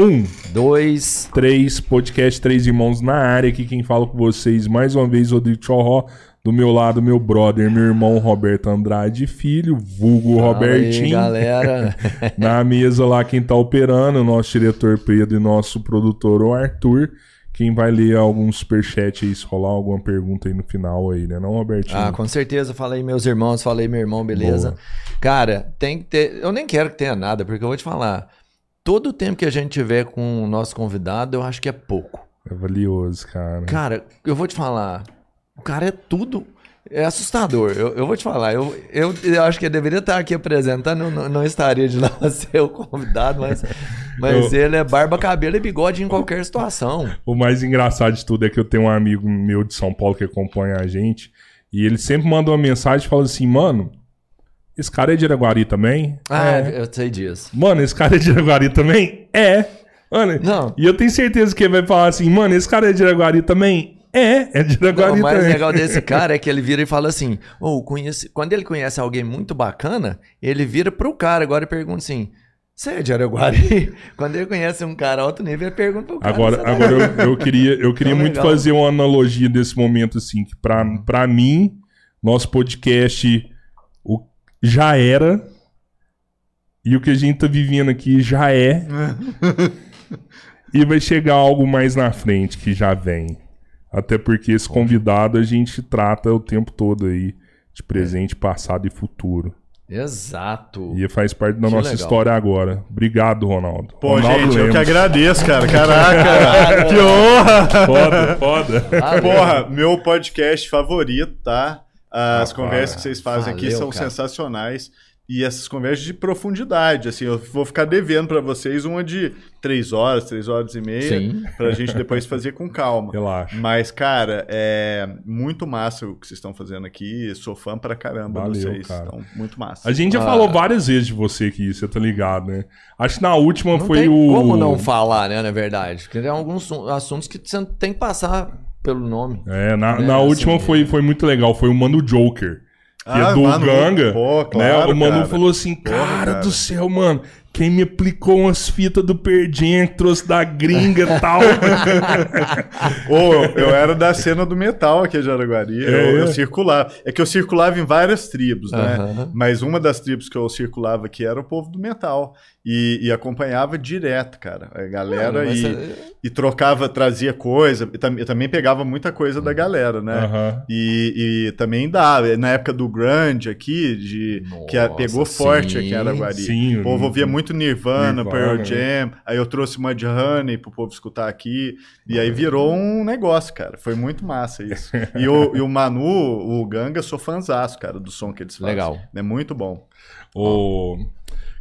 Um, dois, três, podcast Três Irmãos na área. Aqui quem fala com vocês mais uma vez, Rodrigo Chorró. Do meu lado, meu brother, meu irmão Roberto Andrade Filho, vulgo Fala Robertinho. Aí, galera. Na mesa lá, quem tá operando, nosso diretor Pedro e nosso produtor, o Arthur. Quem vai ler algum superchat aí, se rolar alguma pergunta aí no final aí, né? Não, Robertinho? Ah, com certeza. Falei meus irmãos, falei meu irmão, beleza. Boa. Cara, tem que ter. Eu nem quero que tenha nada, porque eu vou te falar. Todo o tempo que a gente tiver com o nosso convidado, eu acho que é pouco. É valioso, cara. Cara, eu vou te falar. O cara é tudo. É assustador. Eu, eu vou te falar. Eu, eu, eu acho que ele deveria estar aqui apresentando. Não, não estaria de não ser o convidado, mas, mas Eu- ele é barba, cabelo e bigode em qualquer situação. O mais engraçado de tudo é que eu tenho um amigo meu de São Paulo que acompanha a gente. E ele sempre manda uma mensagem e fala assim, mano, esse cara é de Iraguari também? Ah, É. eu sei disso. Mano, esse cara é de Iraguari também? É. Mano, Não. e eu tenho certeza que ele vai falar assim, mano, esse cara é de Iraguari também? É, é de Iraguari Não, o mais também. legal desse cara é que ele vira e fala assim: "Ô, conhece... quando ele conhece alguém muito bacana, ele vira pro cara agora e pergunta assim: Você é de Araguari? Quando ele conhece um cara alto nível, ele pergunta pro cara. Agora, "Você é agora eu, eu queria, eu queria Então, muito legal. fazer uma analogia desse momento, assim, que pra, pra mim, nosso podcast o, já era, e o que a gente tá vivendo aqui já é, e vai chegar algo mais na frente que já vem. Até porque esse convidado a gente trata o tempo todo aí de presente, passado e futuro. Exato. E faz parte da Que nossa legal. história agora. Obrigado, Ronaldo. Pô, Ronaldo gente, eu que Lemos. agradeço, cara. Caraca, que honra! Foda, foda. Valeu. Porra, meu podcast favorito, tá? As Ah, conversas para. que vocês fazem aqui Valeu, são cara. sensacionais. E essas conversas de profundidade, assim, eu vou ficar devendo pra vocês uma de três horas, três horas e meia, Sim. pra gente depois fazer com calma. Relaxa. Mas, cara, é muito massa o que vocês estão fazendo aqui. Sou fã pra caramba Valeu, de vocês. cara. Então, muito massa. A gente já Ah. falou várias vezes de você aqui, você tá ligado, né? Acho que na última Não foi tem o. como não falar, né, na verdade. Porque tem alguns su- assuntos que você tem que passar pelo nome. É, na, É, na assim, última foi, foi muito legal. Foi o Mano Joker. Que é Ah, do Manu, Ganga. pô, né? claro, O Manu cara. falou assim: Porra, Cara cara. do céu, mano. Quem me aplicou umas fitas do Perdien, que trouxe da gringa e tal. Ô, eu era da cena do metal aqui de Araguari. É, eu, é. eu circulava. É que eu circulava em várias tribos, né? Aham. Mas uma das tribos que eu circulava aqui era o povo do metal. E, e acompanhava direto, cara. A galera Mano, e, é- e trocava, trazia coisa. Eu também pegava muita coisa da galera, né? Aham. E, e também dava. Na época do grunge aqui, de, que a- Nossa, pegou forte sim, aqui em Araguari. sim. O povo ouvia muito Nirvana, Nirvana, Pearl né? Jam. Aí eu trouxe Mudhoney pro povo escutar aqui. E aí virou um negócio, cara. Foi muito massa isso. E o, e o Manu, o Ganga, sou fãzaço, cara, do som que eles fazem. Legal. É muito bom. O...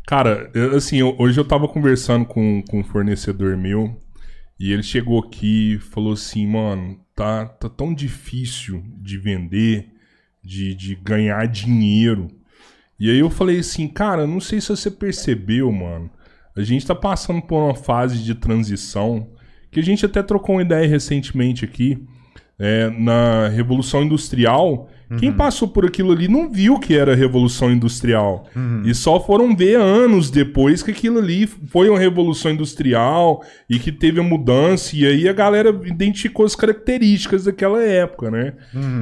Cara, assim, hoje eu tava conversando com, com um fornecedor meu e ele chegou aqui e falou assim, mano, tá, tá tão difícil de vender, de, de ganhar dinheiro. E aí eu falei assim, cara, não sei se você percebeu, mano, a gente tá passando por uma fase de transição que a gente até trocou uma ideia recentemente aqui, é, na Revolução Industrial, quem passou por aquilo ali não viu que era Revolução Industrial. E só foram ver anos depois que aquilo ali foi uma Revolução Industrial e que teve a mudança. E aí a galera identificou as características daquela época, né?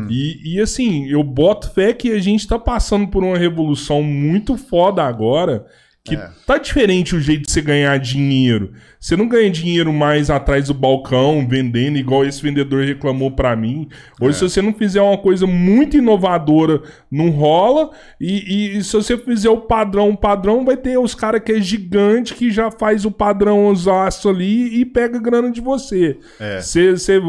E, e assim, eu boto fé que a gente tá passando por uma revolução muito foda agora. Que É. tá diferente o jeito de você ganhar dinheiro. Você não ganha dinheiro mais atrás do balcão, vendendo, igual esse vendedor reclamou pra mim. Hoje, se você não fizer uma coisa muito inovadora, não rola. E, e se você fizer o padrão, o padrão vai ter os caras que é gigante, que já faz o padrão os aços ali e pega grana de você. É. Você, você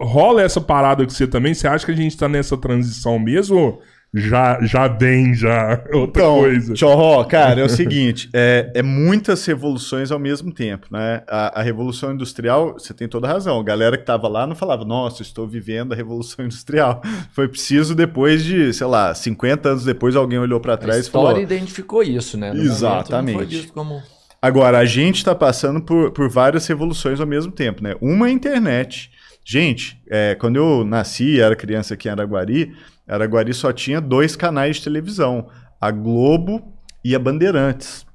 rola essa parada com você também? Você acha que a gente tá nessa transição mesmo? Já, já vem, já. Outra Então, coisa. Tchorró, cara, é o seguinte, é, é muitas revoluções ao mesmo tempo, né? A, a Revolução Industrial, você tem toda a razão, a galera que tava lá não falava, nossa, estou vivendo a Revolução Industrial. Foi preciso depois de, sei lá, 50 anos depois, alguém olhou para A trás e história falou... identificou isso, né? No momento, Exatamente. não foi visto como... Agora, a gente está passando por, por várias revoluções ao mesmo tempo, né? Uma é a internet. Gente, é, quando eu nasci, era criança aqui em Araguari, Araguari só tinha dois canais de televisão, a Globo e a Bandeirantes.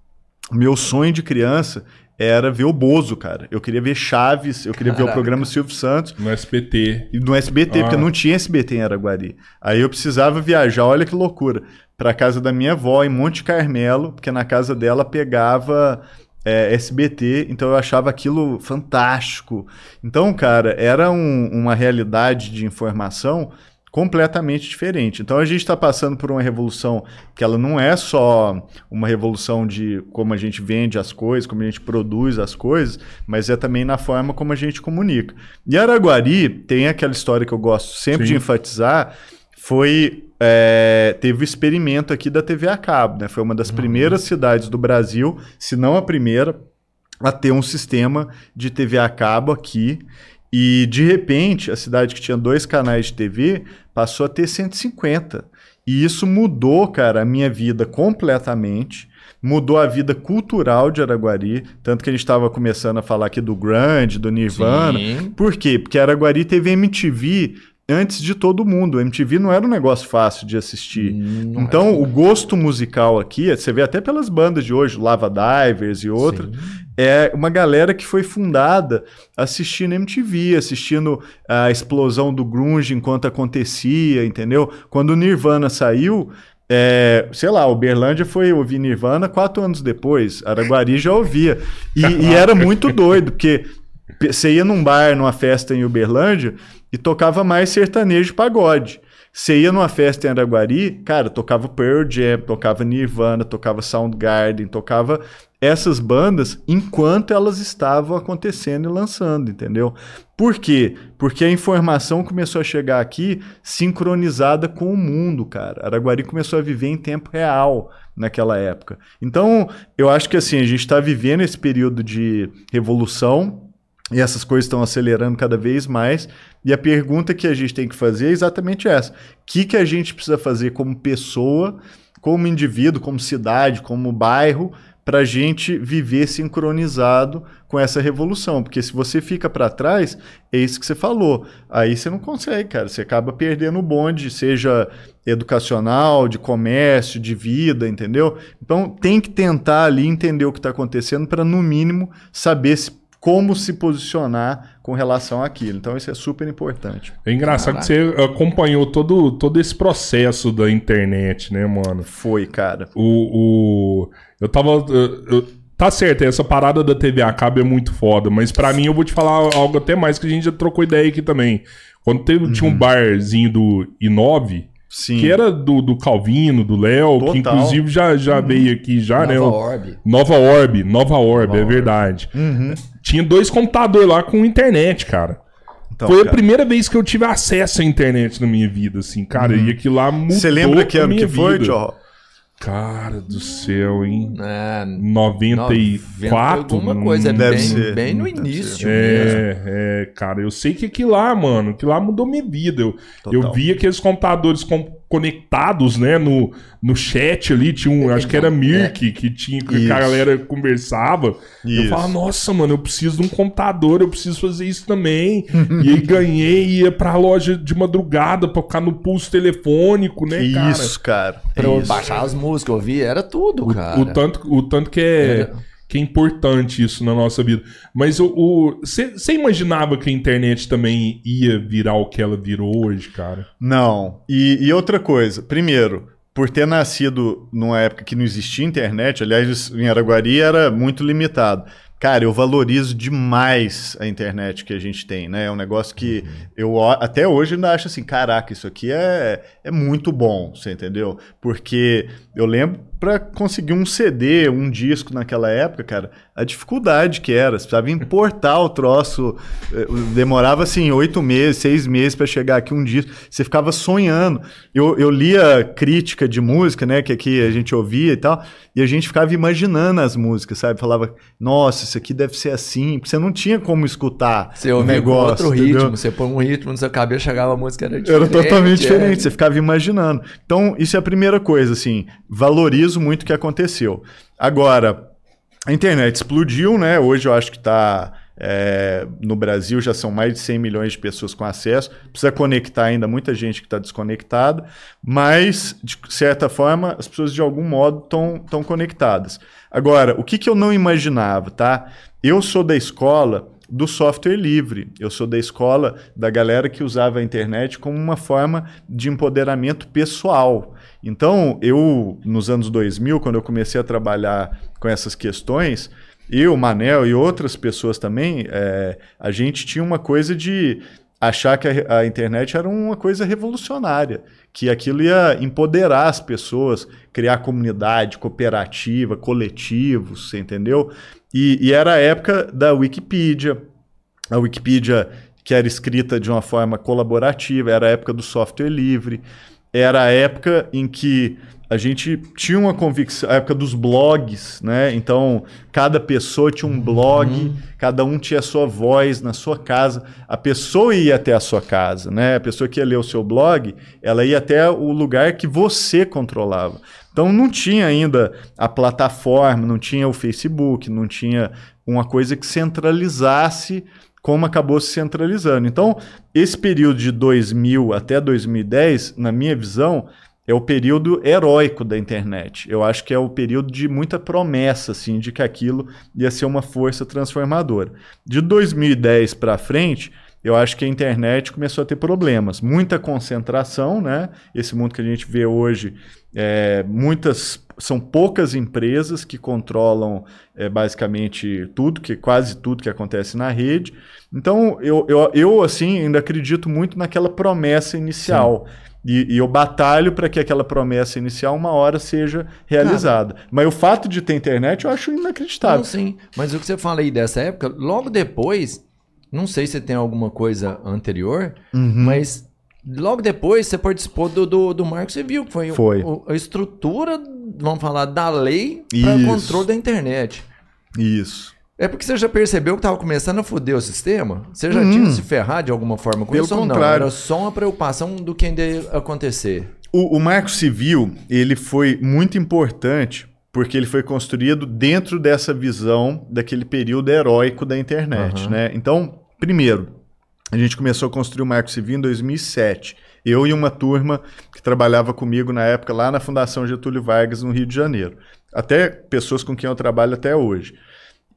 Meu sonho de criança era ver o Bozo, cara. Eu queria ver Chaves, eu queria ver o Caraca. programa Silvio Santos. No SBT. E no SBT, Ah. porque não tinha SBT em Araguari. Aí eu precisava viajar, olha que loucura, para casa da minha avó em Monte Carmelo, porque na casa dela pegava é, SBT, então eu achava aquilo fantástico. Então, cara, era um- uma realidade de informação completamente diferente. Então a gente está passando por uma revolução que ela não é só uma revolução de como a gente vende as coisas, como a gente produz as coisas, mas é também na forma como a gente comunica. E Araguari tem aquela história que eu gosto sempre Sim. de enfatizar, foi é, teve o experimento aqui da TV a cabo, né? Foi uma das primeiras cidades do Brasil, se não a primeira, a ter um sistema de TV a cabo aqui. E de repente, a cidade que tinha dois canais de TV passou a ter 150. E isso mudou, cara, a minha vida completamente. Mudou a vida cultural de Araguari. Tanto que a gente estava começando a falar aqui do Grande, do Nirvana. Sim. Por quê? Porque Araguari teve MTV antes de todo mundo. MTV não era um negócio fácil de assistir. Não então, o gosto musical aqui, você vê até pelas bandas de hoje, Lava Divers e outras, é uma galera que foi fundada assistindo MTV, assistindo a explosão do grunge enquanto acontecia, entendeu? Quando o Nirvana saiu, é, sei lá, Uberlândia foi ouvir Nirvana quatro anos depois, Araguari já ouvia. E, e era muito doido, porque você ia num bar, numa festa em Uberlândia e tocava mais sertanejo pagode. Você ia numa festa em Araguari, cara, tocava Pearl Jam, tocava Nirvana, tocava Soundgarden, tocava essas bandas enquanto elas estavam acontecendo e lançando, entendeu? Por quê? Porque a informação começou a chegar aqui sincronizada com o mundo, cara. Araguari começou a viver em tempo real naquela época. Então, eu acho que assim, a gente está vivendo esse período de revolução e essas coisas estão acelerando cada vez mais. E a pergunta que a gente tem que fazer é exatamente essa: o que, que a gente precisa fazer como pessoa, como indivíduo, como cidade, como bairro, para a gente viver sincronizado com essa revolução? Porque se você fica para trás, é isso que você falou. Aí você não consegue, cara. Você acaba perdendo o bonde, seja educacional, de comércio, de vida, entendeu? Então tem que tentar ali entender o que está acontecendo para, no mínimo, saber se como se posicionar com relação àquilo. Então isso é super importante. É engraçado que você acompanhou todo, todo esse processo da internet, né, mano? Foi, cara. O. o eu tava. eu- eu- tá certo, essa parada da TV a cabo é muito foda, mas pra mim eu vou te falar algo até mais que a gente já trocou ideia aqui também. Quando teve, tinha um barzinho do I9, Sim. que era do, do Calvino, do Léo, que inclusive já, já veio aqui já, né? Nova o- Orb. Nova Orb, Nova Orb, Nova é Orb. verdade. Uhum. Tinha dois computadores lá com internet, cara. Então, Foi a cara, primeira vez que eu tive acesso à internet na minha vida, assim, cara. E aquilo lá mudou Você lembra que a ano minha que foi. Tio? Cara do céu, hein? É, 94? alguma coisa, é Deve bem, ser. bem no Deve início mesmo. É, é, cara, eu sei que aquilo lá, mano, aquilo lá mudou minha vida. Eu, Total. eu vi aqueles computadores com- conectados, né, no, no chat ali, tinha um, acho que era Mirk, que tinha, que Isso. a galera conversava. Eu Isso. falava, nossa, mano, eu preciso de um computador, eu preciso fazer isso também. e aí ganhei, ia pra loja de madrugada pra ficar no pulso telefônico, né, cara? Isso, cara. Pra eu Isso. baixar as músicas, ouvir, era tudo, cara. O tanto, o tanto que é, Era- que é importante isso na nossa vida. Mas você imaginava que a internet também ia virar o que ela virou hoje, cara? Não. E, e outra coisa. Primeiro, por ter nascido numa época que não existia internet, aliás, em Araguari era muito limitado. Cara, eu valorizo demais a internet que a gente tem, né? É um negócio que eu ó- até hoje ainda acho assim, caraca, isso aqui é, é muito bom, você entendeu? Porque eu lembro para conseguir um CD, um disco naquela época, cara, a dificuldade que era, você precisava importar o troço, eh, demorava assim oito meses, seis meses para chegar aqui um disco, você ficava sonhando. Eu, eu lia crítica de música, né, que aqui a gente ouvia e tal, e a gente ficava imaginando as músicas, sabe? Falava, nossa, isso aqui deve ser assim, porque você não tinha como escutar Você o com negócio. outro entendeu? ritmo, você põe um ritmo no seu cabelo, chegava a música, era diferente. Era totalmente é. diferente, você ficava imaginando. Então, isso é a primeira coisa, assim, valorizo muito o que aconteceu. Agora, a internet explodiu, né? Hoje eu acho que tá É, no Brasil já são mais de 100 milhões de pessoas com acesso. Precisa conectar ainda muita gente que está desconectada, mas, de certa forma, as pessoas de algum modo estão conectadas. Agora, o que, que eu não imaginava, tá? Eu sou da escola do software livre. Eu sou da escola da galera que usava a internet como uma forma de empoderamento pessoal. Então, eu, nos anos 2000, quando eu comecei a trabalhar com essas questões, eu, Manel e outras pessoas também, é, a gente tinha uma coisa de achar que a, a, internet era uma coisa revolucionária, que aquilo ia empoderar as pessoas, criar comunidade, cooperativa, coletivos, você entendeu? E, e era a época da Wikipedia, a Wikipedia que era escrita de uma forma colaborativa, era a época do software livre era a época em que a gente tinha uma convicção, a época dos blogs, né? Então, cada pessoa tinha um blog, uhum. cada um tinha a sua voz na sua casa. A pessoa ia até a sua casa, né? A pessoa que ia ler o seu blog, ela ia até o lugar que você controlava. Então, não tinha ainda a plataforma, não tinha o Facebook, não tinha uma coisa que centralizasse como acabou se centralizando. Então, esse período de 2000 até 2010, na minha visão, é o período heróico da internet. Eu acho que é o período de muita promessa, assim, de que aquilo ia ser uma força transformadora. De 2010 para frente, eu acho que a internet começou a ter problemas. Muita concentração, né? Esse mundo que a gente vê hoje, é, muitas são poucas empresas que controlam é, basicamente tudo, que quase tudo que acontece na rede. Então, eu, eu, eu assim, ainda acredito muito naquela promessa inicial. E, e, eu batalho para que aquela promessa inicial uma hora seja realizada. Cara, mas o fato de ter internet eu acho inacreditável. Não, sim, mas o que você fala aí dessa época, logo depois, não sei se tem alguma coisa anterior, uhum. mas logo depois você participou do, do, do Marco Civil, que foi, foi. O, a estrutura vamos falar, da lei para controle da internet. Isso. É porque você já percebeu que estava começando a foder o sistema? Você já hum. tinha se ferrar de alguma forma com Pelo isso contrário. não? Era só uma preocupação do que ainda ia acontecer. O, o Marco Civil, ele foi muito importante porque ele foi construído dentro dessa visão daquele período heróico da internet, uhum. né? Então, primeiro, a gente começou a construir o Marco Civil em 2007. Eu e uma turma que trabalhava comigo na época lá na Fundação Getúlio Vargas, no Rio de Janeiro. Até pessoas com quem eu trabalho até hoje.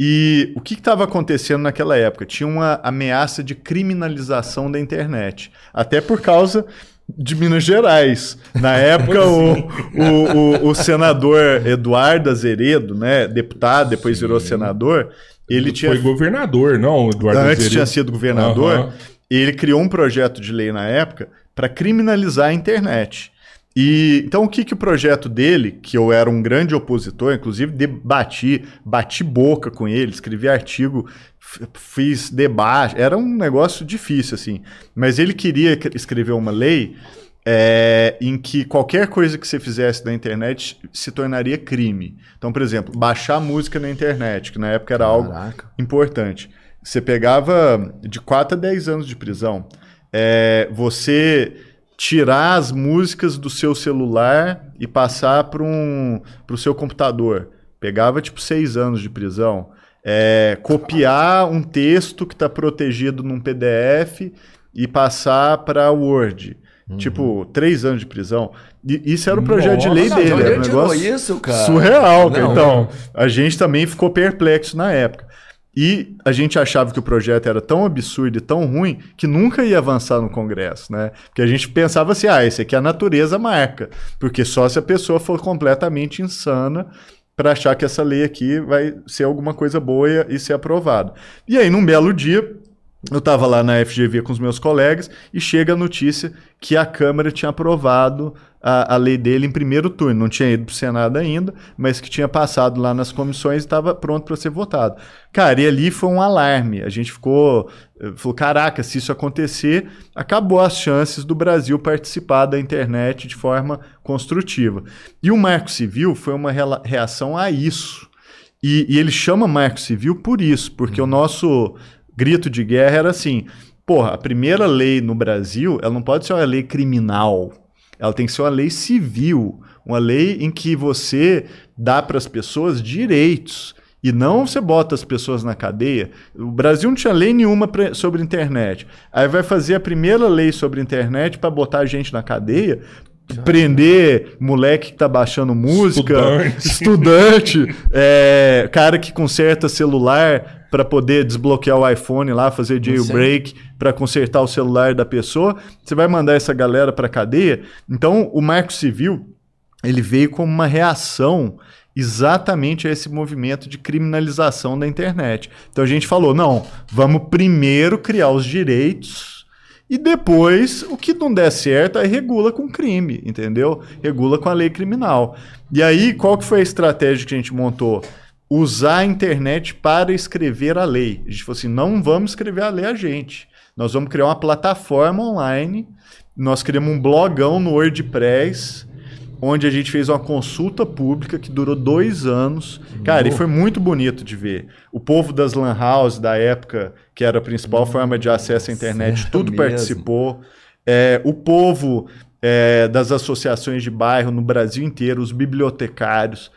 E o que estava acontecendo naquela época? Tinha uma ameaça de criminalização da internet. Até por causa de Minas Gerais. Na época, o, o, o, o, senador Eduardo Azeredo, né, deputado, depois Sim. virou senador, ele tinha... Foi governador, não, Eduardo Antes Azeredo. tinha sido governador. Uhum. Ele criou um projeto de lei na época para criminalizar a internet. E então o que, que o projeto dele, que eu era um grande opositor, inclusive debati, bati boca com ele, escrevi artigo, fiz debate, era um negócio difícil assim. Mas ele queria escrever uma lei é, em que qualquer coisa que você fizesse na internet se tornaria crime. Então, por exemplo, baixar música na internet, que na época era Caraca. algo importante. Você pegava de 4 a 10 anos de prisão é você tirar as músicas do seu celular e passar para um, o seu computador. Pegava tipo seis anos de prisão. É, copiar um texto que está protegido num PDF e passar para Word. Uhum. Tipo, três anos de prisão. E isso era o projeto Nossa, de lei dele. Era um negócio isso, cara? surreal. Não, então, a gente também ficou perplexo na época. E a gente achava que o projeto era tão absurdo e tão ruim que nunca ia avançar no Congresso, né? Porque a gente pensava assim, ah, esse aqui a natureza marca, porque só se a pessoa for completamente insana para achar que essa lei aqui vai ser alguma coisa boa e ser aprovada. E aí, num belo dia, eu estava lá na FGV com os meus colegas e chega a notícia que a Câmara tinha aprovado a, a lei dele em primeiro turno. Não tinha ido para o Senado ainda, mas que tinha passado lá nas comissões e estava pronto para ser votado. Cara, e ali foi um alarme. A gente ficou. Eh, falou: caraca, se isso acontecer, acabou as chances do Brasil participar da internet de forma construtiva. E o Marco Civil foi uma reação a isso. E, e ele chama Marco Civil por isso, porque uhum. o nosso grito de guerra era assim: porra, a primeira lei no Brasil, ela não pode ser uma lei criminal. Ela tem que ser uma lei civil, uma lei em que você dá para as pessoas direitos e não você bota as pessoas na cadeia. O Brasil não tinha lei nenhuma pra, sobre internet. Aí vai fazer a primeira lei sobre internet para botar a gente na cadeia, prender moleque que tá baixando música, Estudante. estudante, é, cara que conserta celular para poder desbloquear o iPhone lá, fazer jailbreak para consertar o celular da pessoa. Você vai mandar essa galera para cadeia. Então, o Marco Civil ele veio como uma reação exatamente a esse movimento de criminalização da internet. Então a gente falou, não, vamos primeiro criar os direitos e depois, o que não der certo, aí regula com crime, entendeu? Regula com a lei criminal. E aí, qual que foi a estratégia que a gente montou? Usar a internet para escrever a lei. A gente falou assim, não vamos escrever a lei a gente. Nós vamos criar uma plataforma online. Nós criamos um blogão no WordPress, onde a gente fez uma consulta pública que durou dois anos. Cara, e foi muito bonito de ver. O povo das lan house da época, que era a principal forma de acesso à internet, Sério tudo mesmo? participou. É, o povo é, das associações de bairro no Brasil inteiro, os bibliotecários,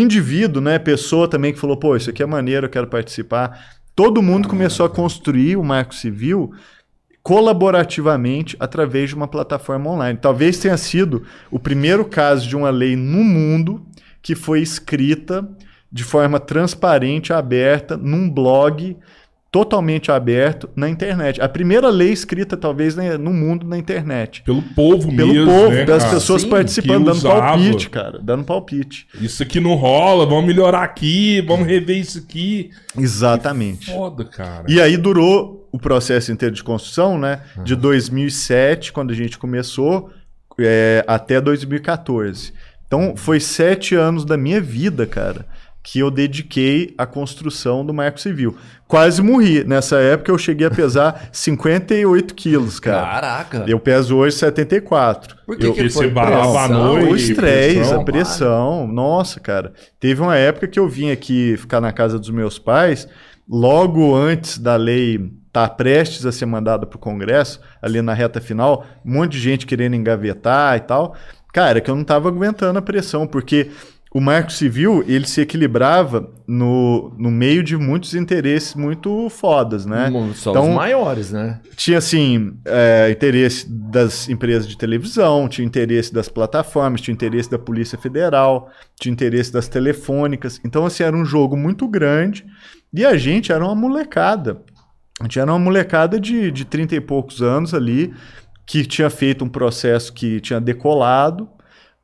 indivíduo, né, pessoa também que falou, pô, isso aqui é maneiro, eu quero participar. Todo mundo começou a construir o Marco Civil colaborativamente através de uma plataforma online. Talvez tenha sido o primeiro caso de uma lei no mundo que foi escrita de forma transparente, aberta, num blog totalmente aberto na internet. A primeira lei escrita, talvez, né, no mundo na internet. Pelo povo Pelo mesmo, povo, né, das cara? pessoas Sim, participando, que dando usava. palpite, cara. Dando palpite. Isso aqui não rola, vamos melhorar aqui, vamos rever isso aqui. Exatamente. Foda, cara. E aí durou o processo inteiro de construção, né? De 2007, quando a gente começou, é, até 2014. Então, foi sete anos da minha vida, cara, que eu dediquei à construção do Marco Civil. Quase morri. Nessa época, eu cheguei a pesar 58 quilos, cara. Caraca. Eu peso hoje 74. Por que, eu, que Porque foi você varava a pressão? noite, o estresse, pressão. a pressão. Nossa, cara. Teve uma época que eu vim aqui ficar na casa dos meus pais, logo antes da lei estar prestes a ser mandada para o Congresso, ali na reta final, um monte de gente querendo engavetar e tal. Cara, que eu não estava aguentando a pressão, porque o Marco Civil ele se equilibrava no, no meio de muitos interesses muito fodas, né? Só Então- os maiores, né? tinha assim é, interesse das empresas de televisão, tinha interesse das plataformas, tinha interesse da Polícia Federal, tinha interesse das telefônicas. Então assim era um jogo muito grande e a gente era uma molecada. A gente era uma molecada de, de 30 e poucos anos ali que tinha feito um processo que tinha decolado.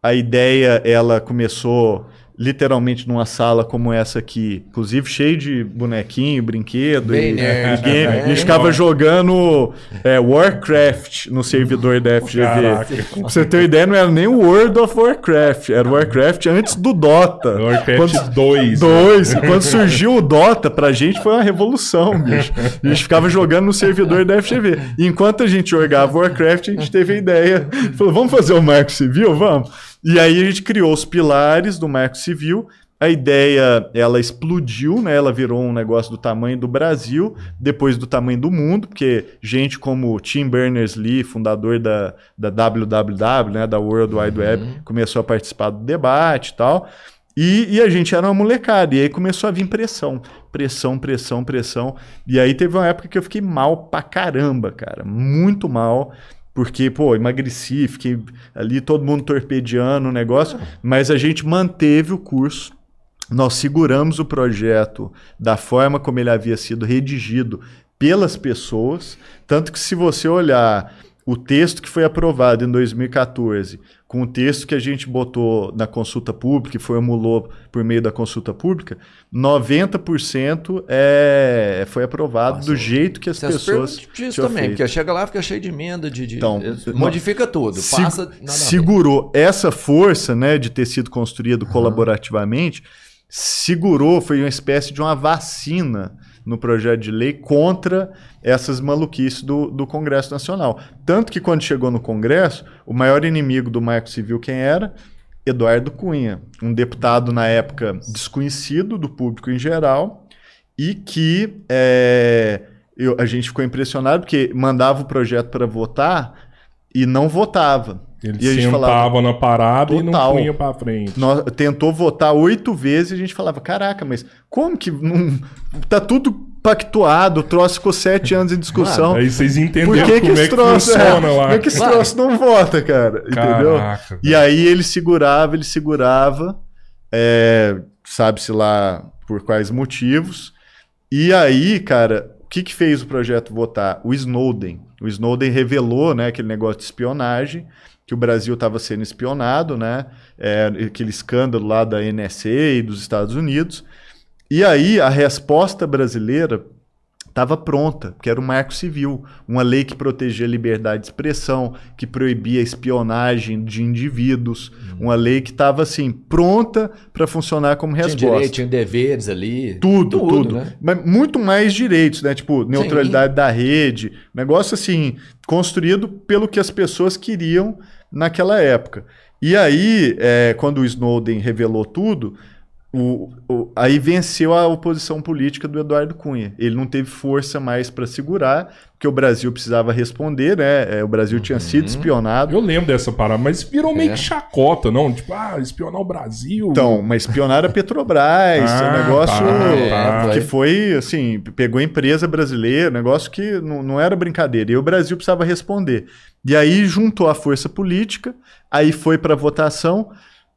A ideia ela começou literalmente numa sala como essa aqui, inclusive cheio de bonequinho, brinquedo Bem e, nerd, e game. né? A gente ficava jogando é, Warcraft no servidor da FGV. Caraca. Pra você ter uma ideia, não era nem o World of Warcraft, era o Warcraft antes do Dota. Warcraft Quando- 2. né? Dois. Quando surgiu o Dota, pra gente foi uma revolução, bicho. A gente ficava jogando no servidor da FGV. E enquanto a gente jogava Warcraft, a gente teve a ideia. Falou, vamos fazer o Marco Civil? Vamos. E aí a gente criou os pilares do Marco Civil. A ideia, ela explodiu, né? Ela virou um negócio do tamanho do Brasil, depois do tamanho do mundo, porque gente como Tim Berners-Lee, fundador da, da WWW, né? Da World Wide Web, começou a participar do debate e tal. E, e a gente era uma molecada, e aí começou a vir pressão. Pressão, pressão, pressão. E aí teve uma época que eu fiquei mal pra caramba, cara. Muito mal. Porque, pô, emagreci, fiquei ali todo mundo torpedeando o negócio. Mas a gente manteve o curso. Nós seguramos o projeto da forma como ele havia sido redigido pelas pessoas. Tanto que, se você olhar o texto que foi aprovado em 2014 com o texto que a gente botou na consulta pública e formulou por meio da consulta pública, 90% é, foi aprovado Nossa, do jeito que as pessoas tinham também, feito. porque chega lá fica cheio de emenda, de, de- Então, eh, modifica tudo, Se- passa segurou essa força, né, de ter sido construído colaborativamente, segurou, foi uma espécie de uma vacina no projeto de lei contra essas maluquices do, do Congresso Nacional. Tanto que quando chegou no Congresso, o maior inimigo do Marco Civil quem era? Eduardo Cunha, um deputado na época desconhecido do público em geral e que é, eu- a gente ficou impressionado porque mandava o projeto para votar e não votava. Ele E a gente sentava falava, na parada e não Total. punha pra frente. Nós, tentou votar oito vezes e a gente falava: caraca, mas como que não. Tá tudo pactuado, o troço ficou sete anos em discussão. Aí vocês entenderam Por que, como é esse que troço, é, funciona lá. É que esse Claro. troço não vota, cara? Entendeu? E aí ele segurava, ele segurava, é, sabe-se lá por quais motivos. E aí, cara, o que, que fez o projeto votar? O Snowden. O Snowden revelou né, aquele negócio de espionagem, que o Brasil estava sendo espionado, né? É, aquele escândalo lá da NSA e dos Estados Unidos. E aí a resposta brasileira estava pronta, que era o Marco Civil, uma lei que protegia a liberdade de expressão, que proibia a espionagem de indivíduos, uma lei que estava assim pronta para funcionar como Tinha resposta. direito, tinha deveres ali. Tudo, tudo. né? Mas muito mais direitos, né? Tipo, neutralidade da rede. Negócio assim, construído pelo que as pessoas queriam naquela época. E aí, é, quando o Snowden revelou tudo, o- o- aí venceu a oposição política do Eduardo Cunha. Ele não teve força mais para segurar, porque o Brasil precisava responder, né? É, o Brasil tinha sido espionado. Eu lembro dessa parada, mas virou meio É. que chacota, não? Tipo, ah, espionar o Brasil. Então, mas espionaram a Petrobras, Ah, um negócio tá, tá. que foi, assim, pegou a empresa brasileira, negócio que não, não era brincadeira. E o Brasil precisava responder. E aí juntou a força política, aí foi para votação,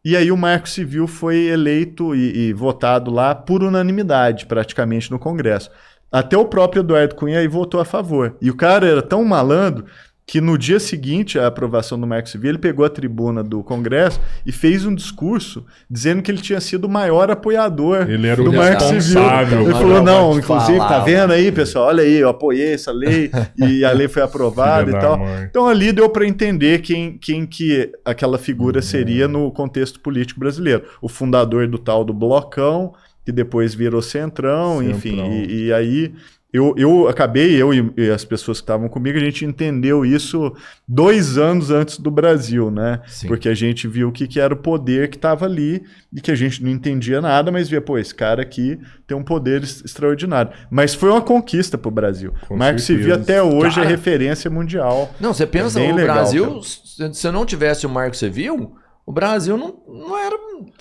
e aí o Marco Civil foi eleito e, e votado lá por unanimidade, praticamente, no Congresso. Até o próprio Eduardo Cunha aí votou a favor. E o cara era tão malandro que no dia seguinte à aprovação do Marco Civil, ele pegou a tribuna do Congresso e fez um discurso dizendo que ele tinha sido o maior apoiador Ele era o do Marco Civil. Ele falou, não, inclusive, falar, tá vendo aí, pessoal? Olha aí, eu apoiei essa lei e a lei foi aprovada e tal. mãe. Então ali deu para entender quem, quem que aquela figura seria no contexto político brasileiro. O fundador do tal do Blocão, que depois virou Centrão, Centrão. enfim. E, e aí eu, eu acabei, eu e, as pessoas que estavam comigo, a gente entendeu isso dois anos antes do Brasil, né? Sim. Porque a gente viu o que, que era o poder que estava ali e que a gente não entendia nada, mas via, pô, esse cara aqui tem um poder extraordinário. Mas foi uma conquista para o Brasil. Com o Marco. Civil até hoje Cara. é referência mundial. Não, você pensa, bem o legal, Brasil, cara. se se não tivesse o Marco Civil, o Brasil não, não era.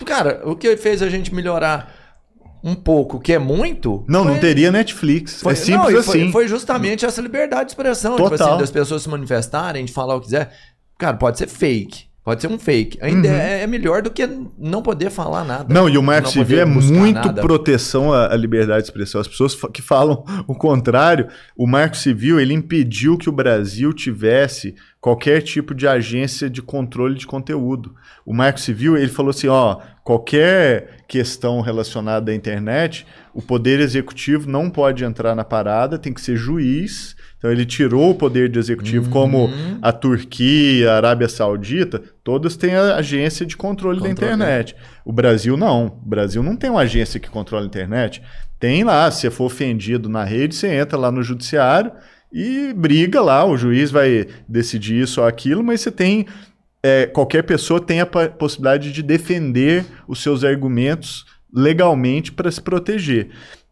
Cara, o que fez a gente melhorar um pouco, que é muito. Não, foi- não teria Netflix. Foi, é simples não, foi- assim. Foi, justamente essa liberdade de expressão, tipo Total. assim, das pessoas se manifestarem, de falar o que quiser. Cara, pode ser fake. Pode ser um fake. Ainda Uhum. é, é melhor do que não poder falar nada. Não, e o Marco Civil é muito nada. proteção à, à liberdade de expressão. As pessoas que falam o contrário, o Marco Civil ele impediu que o Brasil tivesse qualquer tipo de agência de controle de conteúdo. O Marco Civil ele falou assim, ó, qualquer questão relacionada à internet, o poder executivo não pode entrar na parada, tem que ser juiz. Então ele tirou o poder de executivo, como Uhum. a Turquia, a Arábia Saudita, todas têm a agência de controle, da Controle, internet. O Brasil não. O Brasil não tem uma agência que controla a internet. Tem lá, se você for ofendido na rede, você entra lá no judiciário e briga lá, o juiz vai decidir isso ou aquilo, mas você tem. é, qualquer pessoa tem a possibilidade de defender os seus argumentos legalmente para se proteger.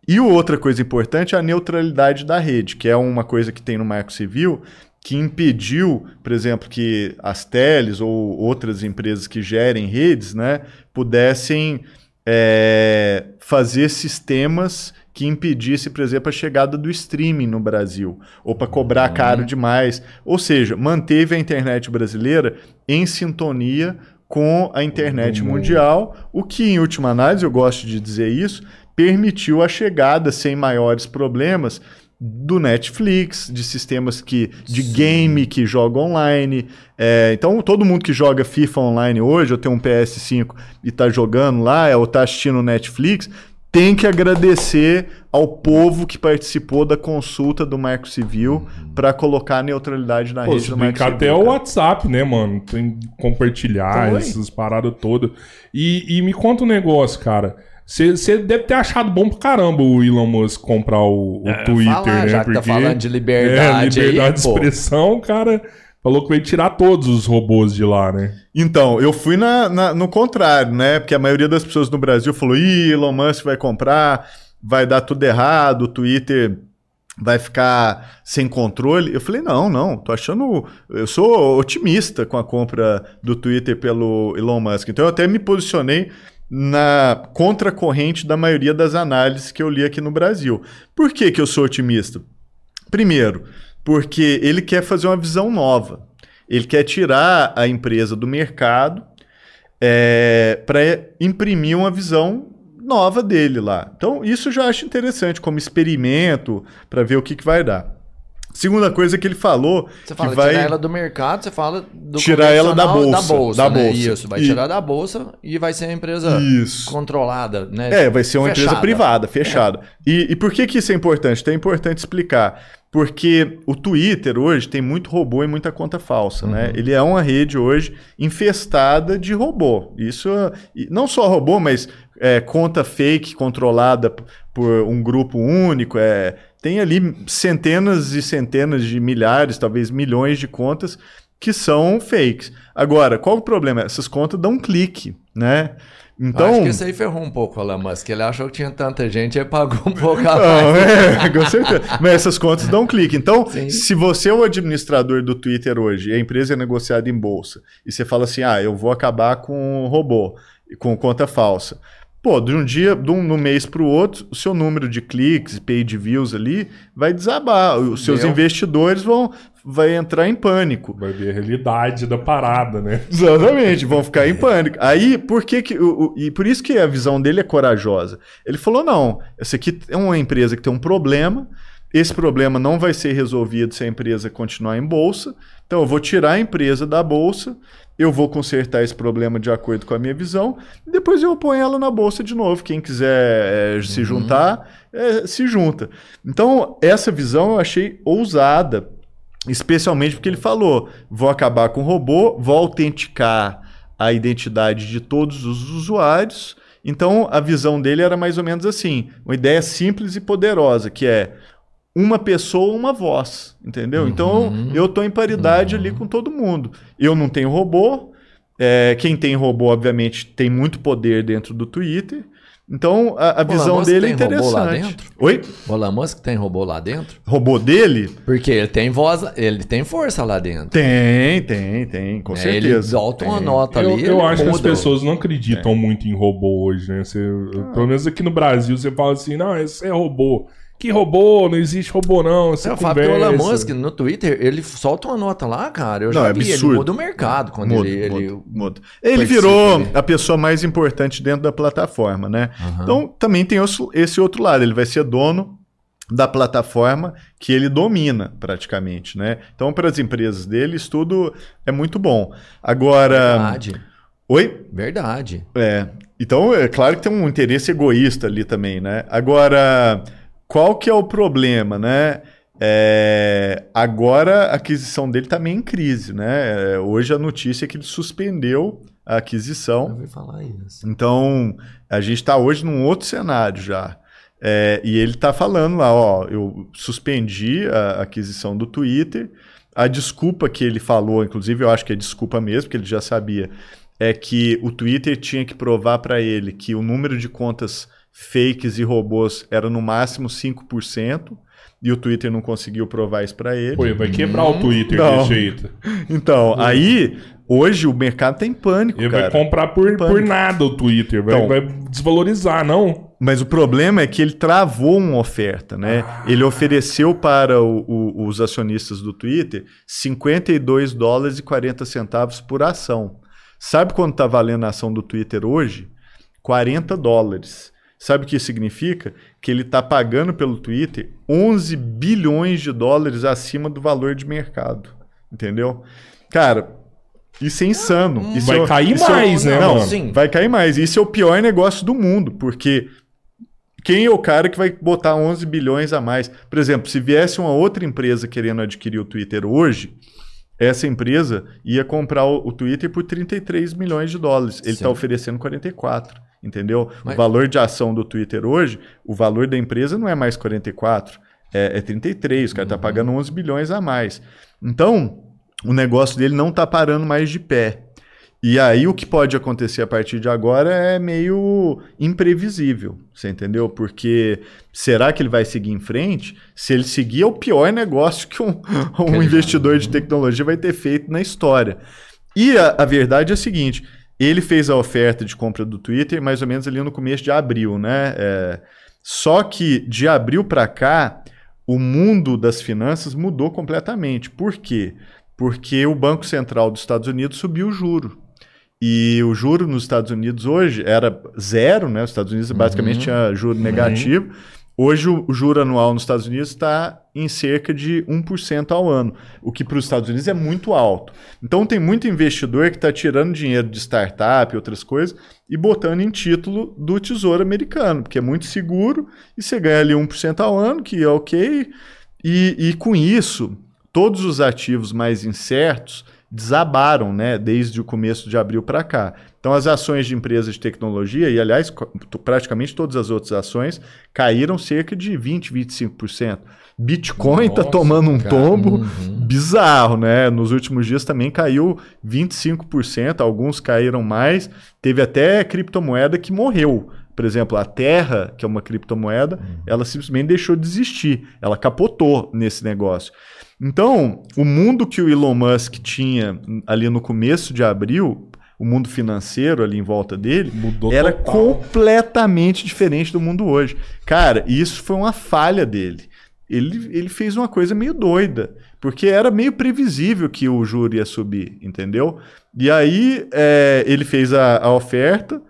E outra coisa importante é a neutralidade da rede, que é uma coisa que tem no Marco Civil, que impediu, por exemplo, que as teles ou outras empresas que gerem redes né, pudessem é, fazer sistemas que impedisse, por exemplo, a chegada do streaming no Brasil, ou para cobrar caro demais. Ou seja, manteve a internet brasileira em sintonia com a internet mundo. mundial, o que, em última análise, eu gosto de dizer isso, permitiu a chegada sem maiores problemas do Netflix, de sistemas que de game que joga online. É, então, todo mundo que joga FIFA online hoje, ou tem um PS5 e está jogando lá, ou está assistindo Netflix, tem que agradecer ao povo que participou da consulta do Marco Civil para colocar a neutralidade na Pô, rede do Marco Civil. até o. WhatsApp, né, mano? Tem que compartilhar Foi. essas paradas todas. E, e me conta um negócio, cara. Você deve ter achado bom pra caramba o Elon Musk comprar o, o Twitter, falar, né? já que tá falando de liberdade é, liberdade aí, de pô. expressão, cara. Falou que vai tirar todos os robôs de lá, né? Então, eu fui na, na- no contrário, né? Porque a maioria das pessoas no Brasil falou: Ih, Elon Musk vai comprar, vai dar tudo errado, o Twitter vai ficar sem controle. Eu falei, não, não, tô achando. Eu sou otimista com a compra do Twitter pelo Elon Musk. Então eu até me posicionei na contracorrente da maioria das análises que eu li aqui no Brasil. Por que, que eu sou otimista? Primeiro, porque ele quer fazer uma visão nova. Ele quer tirar a empresa do mercado é, para imprimir uma visão nova dele lá. Então, isso eu já acho interessante como experimento para ver o que, que vai dar. Segunda coisa que ele falou. Você fala que vai tirar ela do mercado, você fala do Tirar ela da bolsa, Da bolsa, da né? bolsa. Isso, vai E- tirar da bolsa e vai ser uma empresa Isso. controlada, né? É, vai ser uma empresa Fechada. privada, fechada. E, e por que, que isso é importante? Então é importante explicar. Porque o Twitter hoje tem muito robô e muita conta falsa, né? Ele é uma rede hoje infestada de robô. Isso, não só robô, mas é, conta fake controlada por um grupo único. É, tem ali centenas e centenas de milhares, talvez milhões de contas que são fakes. Agora, qual o problema? Essas contas dão um clique, né? Então, Então, acho que isso aí ferrou um pouco o Elon Musk. Ele achou que tinha tanta gente e pagou um pouco a Não, mais. é, com certeza. Mas essas contas dão um clique. Então, Sim. se você é o administrador do Twitter hoje e a empresa é negociada em bolsa, e você fala assim, ah, eu vou acabar com robô, com conta falsa. Pô, de um dia, de um no mês para o outro, o seu número de cliques, page views ali, vai desabar. Os seus Meu. investidores vão vai entrar em pânico. Vai ver a realidade da parada, né? Exatamente, vão ficar em pânico. Aí, por que que. O, o- e por isso que a visão dele é corajosa. Ele falou: não, essa aqui é uma empresa que tem um problema. Esse problema não vai ser resolvido se a empresa continuar em bolsa. Então, eu vou tirar a empresa da bolsa, eu vou consertar esse problema de acordo com a minha visão, e depois eu ponho ela na bolsa de novo. Quem quiser eh, se juntar, eh, se junta. Então, essa visão eu achei ousada, Especialmente porque ele falou: vou acabar com o robô, vou autenticar a identidade de todos os usuários. Então a visão dele era mais ou menos assim: uma ideia simples e poderosa, que é uma pessoa, uma voz. Entendeu? Então eu estou em paridade ali com todo mundo. Eu não tenho robô. é, quem tem robô, obviamente, tem muito poder dentro do Twitter. Então a, a visão Musk dele é tem robô lá interessante. dentro? Oi? O Elon Musk tem robô lá dentro? Robô dele? Porque ele tem voz, ele tem força lá dentro. Tem, tem, tem, com É, certeza. Ele solta uma Tem. nota Eu, ali. eu ele acho que as muda. pessoas não acreditam muito em robô hoje, né? Você, Pelo menos aqui no Brasil, você fala assim, não, esse é robô. Que robô? Não existe robô, não. Você Eu falo que o Elon conversa. Musk no Twitter, ele solta uma nota lá, cara. Eu já Não, é vi, absurdo. ele muda o mercado quando Muda, ele, ele- muda. Ele virou a pessoa mais importante dentro da plataforma, né? Aham. Então também tem esse outro lado, ele vai ser dono da plataforma que ele domina praticamente, né? Então para as empresas dele isso tudo é muito bom. Agora, Verdade. oi? Verdade. É. Então, é claro que tem um interesse egoísta ali também, né? Agora, qual que é o problema, né? É, agora a aquisição dele também em crise, né? É, hoje a notícia é que ele suspendeu a Eu aquisição. ouvi falar isso. Então, a gente está hoje num outro cenário já. É, e ele está falando lá, ó, eu suspendi a aquisição do Twitter. A desculpa que ele falou, inclusive eu acho que é desculpa mesmo, porque ele já sabia, é que o Twitter tinha que provar para ele que o número de contas fakes e robôs era no máximo 5%, e o Twitter não conseguiu provar isso para ele. Pô, vai quebrar o Twitter Não. desse jeito. Então, aí, hoje o mercado tá em pânico, Ele cara. vai comprar por, por nada o Twitter. Vai, Então. vai desvalorizar, não? Mas o problema é que ele travou uma oferta, né? Ele ofereceu para o- o- os acionistas do Twitter 52 dólares e 40 centavos por ação. Sabe quanto está valendo a ação do Twitter hoje? 40 dólares. Sabe o que isso significa? Que ele está pagando pelo Twitter 11 bilhões de dólares acima do valor de mercado. Entendeu? Cara, isso é insano. Isso Vai é- cair isso é- mais, né, Não, mano? Sim. Vai cair mais. Isso é o pior negócio do mundo, porque quem é o cara que vai botar 11 bilhões a mais? Por exemplo, se viesse uma outra empresa querendo adquirir o Twitter hoje, essa empresa ia comprar o, o Twitter por 33 milhões de dólares. Ele está oferecendo 44, entendeu? Mas- O valor de ação do Twitter hoje, o valor da empresa não é mais 44, é, é 33. O cara está pagando 11 bilhões a mais. Então, o negócio dele não está parando mais de pé. E aí o que pode acontecer a partir de agora é meio imprevisível, você entendeu? Porque será que ele vai seguir em frente? Se ele seguir, é o pior negócio que um, um investidor de tecnologia vai ter feito na história. E a, a verdade é a seguinte: ele fez a oferta de compra do Twitter mais ou menos ali no começo de abril, né? É, só que de abril para cá, o mundo das finanças mudou completamente. Por quê? Porque o Banco Central dos Estados Unidos subiu o juro. E o juro nos Estados Unidos hoje era zero, né? Os Estados Unidos basicamente uhum. tinha juro uhum. Hoje o, o juro anual nos Estados Unidos está em cerca de 1% ao ano, o que para os Estados Unidos é muito alto. Então tem muito investidor que está tirando dinheiro de startup e outras coisas e botando em título do Tesouro Americano, porque é muito seguro e você ganha ali 1% ao ano, que é ok. E, e com isso, todos os ativos mais incertos desabaram, né, desde o começo de abril para cá. Então, as ações de empresas de tecnologia, e aliás, praticamente todas as outras ações, caíram cerca de 20%, 25%. Bitcoin está tomando um cara, tombo uhum. bizarro, né? Nos últimos dias também caiu 25%, alguns caíram mais. Teve até criptomoeda que morreu. Por exemplo, a Terra, que é uma criptomoeda, uhum. ela simplesmente deixou de existir. Ela capotou nesse negócio. Então, o mundo que o Elon Musk tinha ali no começo de abril, o mundo financeiro ali em volta dele, Mudou era total. completamente diferente do mundo hoje. Cara, isso foi uma falha dele. Ele, ele fez uma coisa meio doida, porque era meio previsível que o juro ia subir, entendeu? E aí é, ele fez a, a oferta,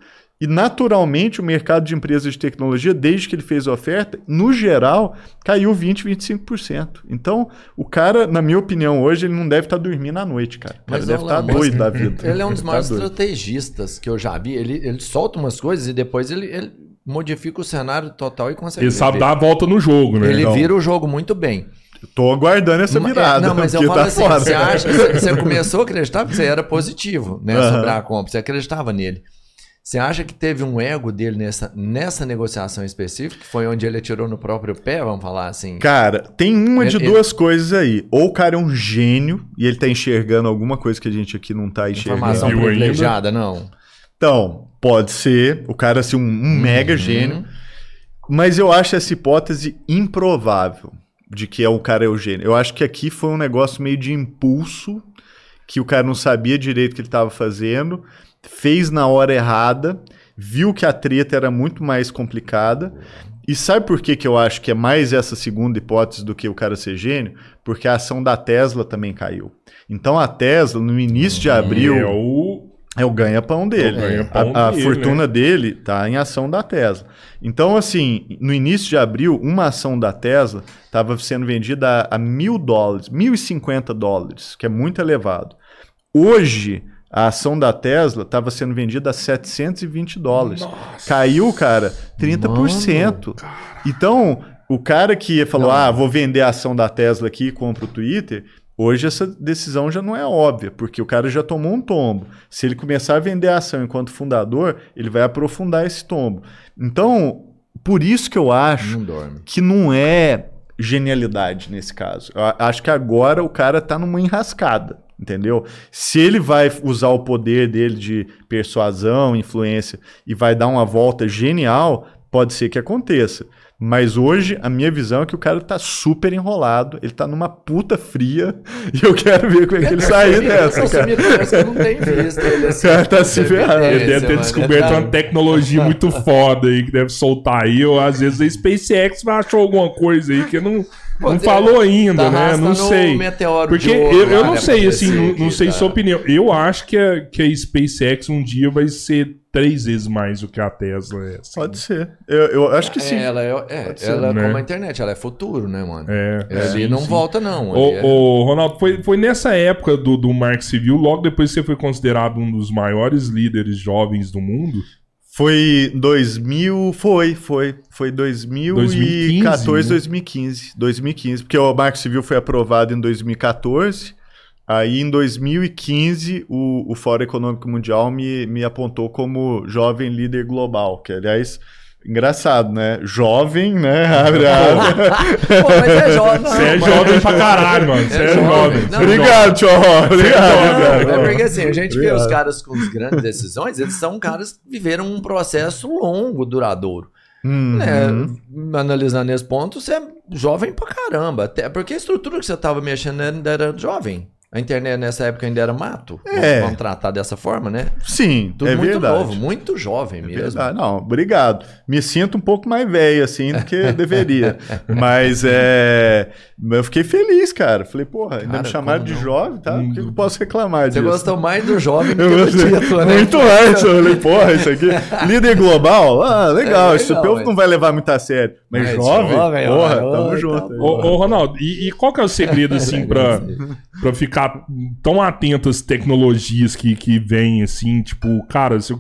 e naturalmente o mercado de empresas de tecnologia, desde que ele fez a oferta, no geral, caiu 20, 25%. Então, o cara, na minha opinião, hoje, ele não deve estar tá dormindo à noite, cara. O cara Mas deve estar tá doido da vida. Ele é um dos tá maiores tá estrategistas que eu já vi. Ele, ele solta umas coisas e depois ele, ele modifica o cenário total e consegue. Ele sabe dar a volta no jogo, né? Ele então... vira o jogo muito bem. Tô aguardando essa virada. Não, mas eu falo tá assim, fora. você acha, você começou a acreditar que você era positivo, né, uhum. sobre a compra, você acreditava nele. Você acha que teve um ego dele nessa, nessa negociação específica, que foi onde ele atirou no próprio pé, vamos falar assim? Cara, tem uma ele, de duas ele... coisas aí. Ou o cara é um gênio e ele tá enxergando alguma coisa que a gente aqui não tá enxergando. Informação privilegiada, não. Então, pode ser. O cara assim, um, um uhum. mega gênio. Mas eu acho essa hipótese improvável de que é o cara é o gênio. Eu acho que aqui foi um negócio meio de impulso, que o cara não sabia direito o que ele estava fazendo fez na hora errada, viu que a treta era muito mais complicada. E sabe por que, que eu acho que é mais essa segunda hipótese do que o cara ser gênio? Porque a ação da Tesla também caiu. Então a Tesla, no início de abril. É o, é o ganha-pão dele. Ganha a, a dele, fortuna né? dele está em ação da Tesla. Então, assim, no início de abril, uma ação da Tesla estava sendo vendida a mil dólares, mil e cinquenta dólares, que é muito elevado. Hoje, a ação da Tesla estava sendo vendida a 720 dólares. Nossa. Caiu, cara, 30%. Mano, então, o cara que falou: não. ah, vou vender a ação da Tesla aqui e compro o Twitter. Hoje essa decisão já não é óbvia, porque o cara já tomou um tombo. Se ele começar a vender a ação enquanto fundador, ele vai aprofundar esse tombo. Então, por isso que eu acho não que não é genialidade nesse caso. Eu acho que agora o cara está numa enrascada entendeu? Se ele vai usar o poder dele de persuasão, influência e vai dar uma volta genial, pode ser que aconteça. Mas hoje a minha visão é que o cara tá super enrolado, ele tá numa puta fria e eu quero ver como é que ele sair dessa, cara. Eu não tenho visto ele assim. O cara tá se ferrando. Ele deve ter descoberto uma tecnologia muito foda aí que deve soltar aí, ou às vezes a SpaceX achou alguma coisa aí que não não falou ainda, tá né? Não sei. Porque ouro, eu, eu não sei, assim, não, não sei tá. sua opinião. Eu acho que a, que a SpaceX um dia vai ser três vezes mais do que a Tesla é. Assim. Pode ser. Eu, eu acho que sim. Ela é, é ela é né? como a internet, ela é futuro, né, mano? É. é ali não sim. volta, não. Ô, é... ô, Ronaldo, foi, foi nessa época do, do Mark Civil, logo depois você foi considerado um dos maiores líderes jovens do mundo. Foi 2000, foi, foi, foi 2014, 2015, 2015, 2015, porque o Marco Civil foi aprovado em 2014. Aí em 2015 o, o Fórum Econômico Mundial me, me apontou como jovem líder global, que aliás Engraçado, né? Jovem, né? Abre Pô, mas é jovem. Você é jovem pra caralho, mano. Você é, É jovem. jovem. Não, Obrigado, tio. Obrigado. Não, é porque assim, a gente vê Obrigado. os caras com as grandes decisões, eles são caras que viveram um processo longo, duradouro. Uhum. né? Analisando esse ponto, você é jovem pra caramba. Até porque a estrutura que você tava mexendo ainda era jovem. A internet nessa época ainda era mato. É. Vamos tratar dessa forma, né? Sim, Tudo é muito verdade. novo, muito jovem É mesmo. verdade. Não, obrigado. Me sinto um pouco mais velho, assim, do que deveria. Mas é. Eu fiquei feliz, cara. Falei, porra, ainda Cara, me chamaram de não? jovem, tá? Por que eu posso reclamar Você disso? gostou mais do jovem do que do título, né? Muito antes, eu falei, porra, isso aqui. Líder global? Ah, legal. É, legal, povo mas- não vai levar muito a sério. Mas, Mas jovem, jovem, porra, ó, tamo ó, junto. tá. Ô, ô, Ronaldo, e, e qual que é o segredo, assim, pra, pra ficar tão atento às tecnologias que, que vêm, assim, tipo, cara, se eu,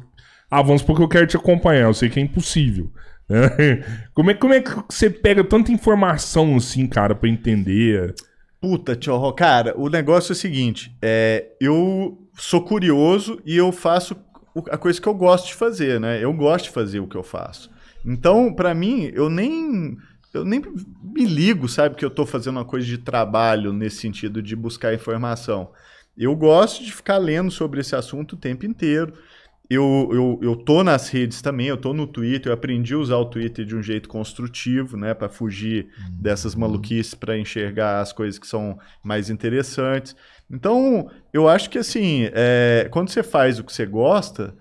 ah, vamos supor que eu quero te acompanhar, eu sei que é impossível. né? Como, é, como é que você pega tanta informação, assim, cara, pra entender? Puta, tio, cara, o negócio é o seguinte: é, eu sou curioso e eu faço a coisa que eu gosto de fazer, né? Eu gosto de fazer o que eu faço. Então, pra mim, eu nem eu nem me ligo, sabe, que eu tô fazendo uma coisa de trabalho nesse sentido de buscar informação. Eu gosto de ficar lendo sobre esse assunto o tempo inteiro. Eu, eu, eu tô nas redes também, eu tô no Twitter, eu aprendi a usar o Twitter de um jeito construtivo, né, para fugir dessas maluquices, para enxergar as coisas que são mais interessantes. Então, eu acho que assim, é, quando você faz o que você gosta,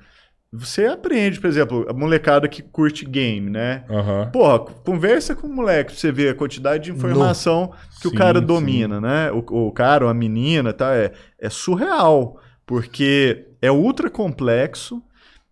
você aprende, por exemplo, a molecada que curte game, né? Aham. Porra, conversa com o moleque pra você ver a quantidade de informação que o Sim, cara sim. domina, né? O, o cara ou a menina, tá? É, é surreal, porque é ultra complexo.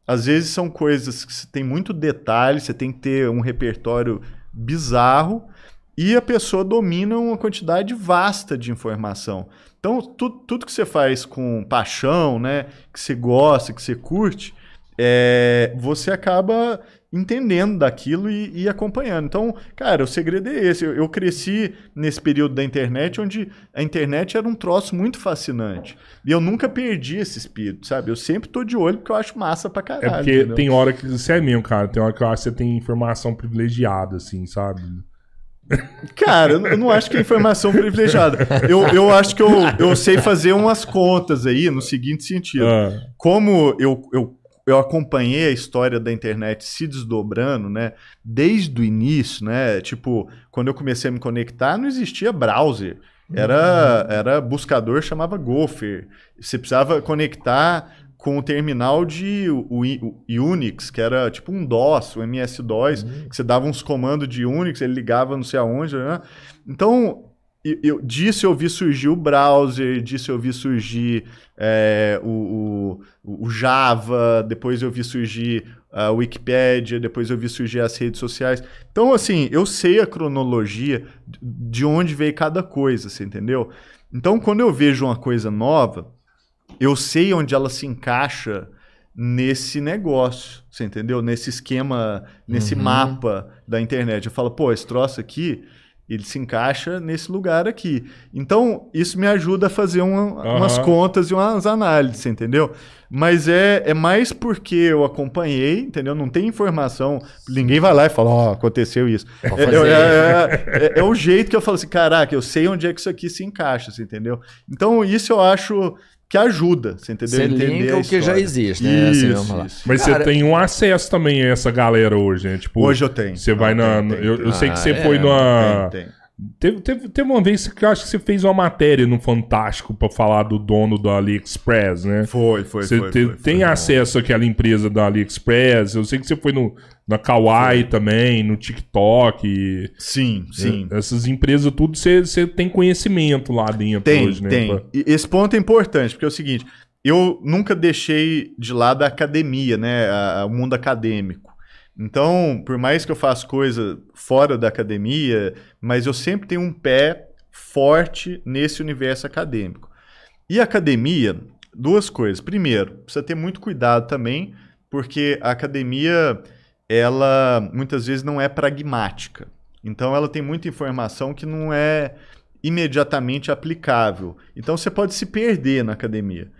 Às vezes são coisas que tem muito detalhe, você tem que ter um repertório bizarro e a pessoa domina uma quantidade vasta de informação. Então, tu, tudo que você faz com paixão, né? Que você gosta, que você curte, é, você acaba entendendo daquilo e, e acompanhando. Então, cara, o segredo é esse. Eu, eu cresci nesse período da internet onde a internet era um troço muito fascinante. E eu nunca perdi esse espírito, sabe? Eu sempre tô de olho porque eu acho massa pra É caralho. porque entendeu? tem hora que. Você é mesmo, cara. Tem hora que eu acho que você tem informação privilegiada, assim, sabe? Cara, eu eu não acho que é informação privilegiada. Eu, eu acho que eu, eu sei fazer umas contas aí no seguinte sentido. Ah, como eu, eu, eu acompanhei a história da internet se desdobrando, né? Desde o início, né? Tipo, quando eu comecei a me conectar, não existia browser. Era, era buscador, chamava Gopher. Você precisava conectar com o terminal de Unix, que era tipo um DOS, o MS-DOS, que você dava uns comandos de Unix, ele ligava não sei aonde, né? Então, eu, disso eu vi surgir o browser, disso eu vi surgir é, o, o, o Java, depois eu vi surgir a Wikipédia, depois eu vi surgir as redes sociais. Então, assim, eu sei a cronologia de onde veio cada coisa, você entendeu? Então, quando eu vejo uma coisa nova, eu sei onde ela se encaixa nesse negócio, você entendeu? Nesse esquema, nesse Uhum. mapa da internet. Eu falo, pô, esse troço aqui, ele se encaixa nesse lugar aqui. Então, isso me ajuda a fazer uma- Aham. umas contas e umas análises, entendeu? Mas é, é mais porque eu acompanhei, entendeu? Não tem informação, ninguém vai lá e fala, ó, aconteceu isso. É, é- é- é- é o jeito que eu falo assim, caraca, eu sei onde é que isso aqui se encaixa, você entendeu? Então, isso eu acho que ajuda, você entendeu? Você Entender linka a o que já existe, né? Assim, Isso, lá. isso. Mas Cara, você tem um acesso também a essa galera hoje, né? Tipo, Hoje eu tenho. Você vai Ah, na. tem, tem, eu, sei que Ah, você é, foi numa. Tem, tem. Teve, teve, teve uma vez que eu acho que você fez uma matéria no Fantástico pra falar do dono do AliExpress, né? Foi, foi, Você foi, te- foi, tem foi. acesso àquela empresa da AliExpress. Eu sei que você foi no, na Kawaii também, no TikTok. Sim, sim. Essas empresas, tudo você, você tem conhecimento lá dentro Tem, hoje, né? tem. E esse ponto é importante, porque é o seguinte, eu nunca deixei de lado a academia, né, a- o mundo acadêmico. Então, por mais que eu faça coisa fora da academia, mas eu sempre tenho um pé forte nesse universo acadêmico. E a academia, duas coisas. Primeiro, precisa ter muito cuidado também, porque a academia, ela muitas vezes não é pragmática. Então, ela tem muita informação que não é imediatamente aplicável. Então, você pode se perder na academia.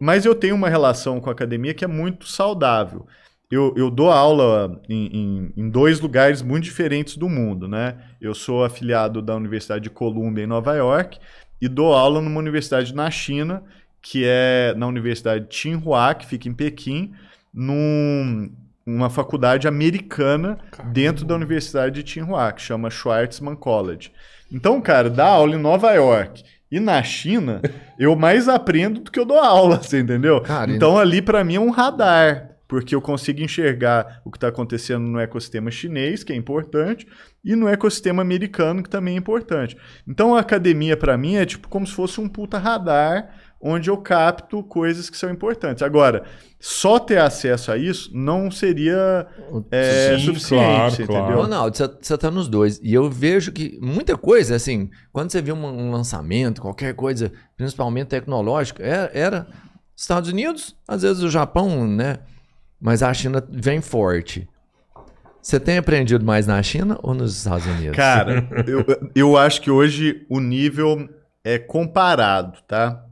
Mas eu tenho uma relação com a academia que é muito saudável. eu, eu dou aula em, em, em, dois lugares muito diferentes do mundo, né? Eu sou afiliado da Universidade de Columbia em Nova York e dou aula numa universidade na China, que é na Universidade Tsinghua, que fica em Pequim, num, uma faculdade americana Caramba. dentro da Universidade de Tsinghua, que chama Schwarzman College. Então, cara, dar aula em Nova York e na China, eu mais aprendo do que eu dou aula, você entendeu? Cara, então ali para mim é um radar porque eu consigo enxergar o que está acontecendo no ecossistema chinês, que é importante, e no ecossistema americano, que também é importante. Então a academia, para mim, é tipo como se fosse um puta radar onde eu capto coisas que são importantes. Agora, só ter acesso a isso não seria é, Sim, suficiente, claro, entendeu? Ronaldo, você está nos dois. E eu vejo que muita coisa, assim, quando você vê um, um lançamento, qualquer coisa, principalmente tecnológico, era, é, era Estados Unidos, às vezes o Japão, né? Mas a China vem forte. Você tem aprendido mais na China ou nos Estados Unidos? Cara, eu, eu acho que hoje o nível é comparado, tá?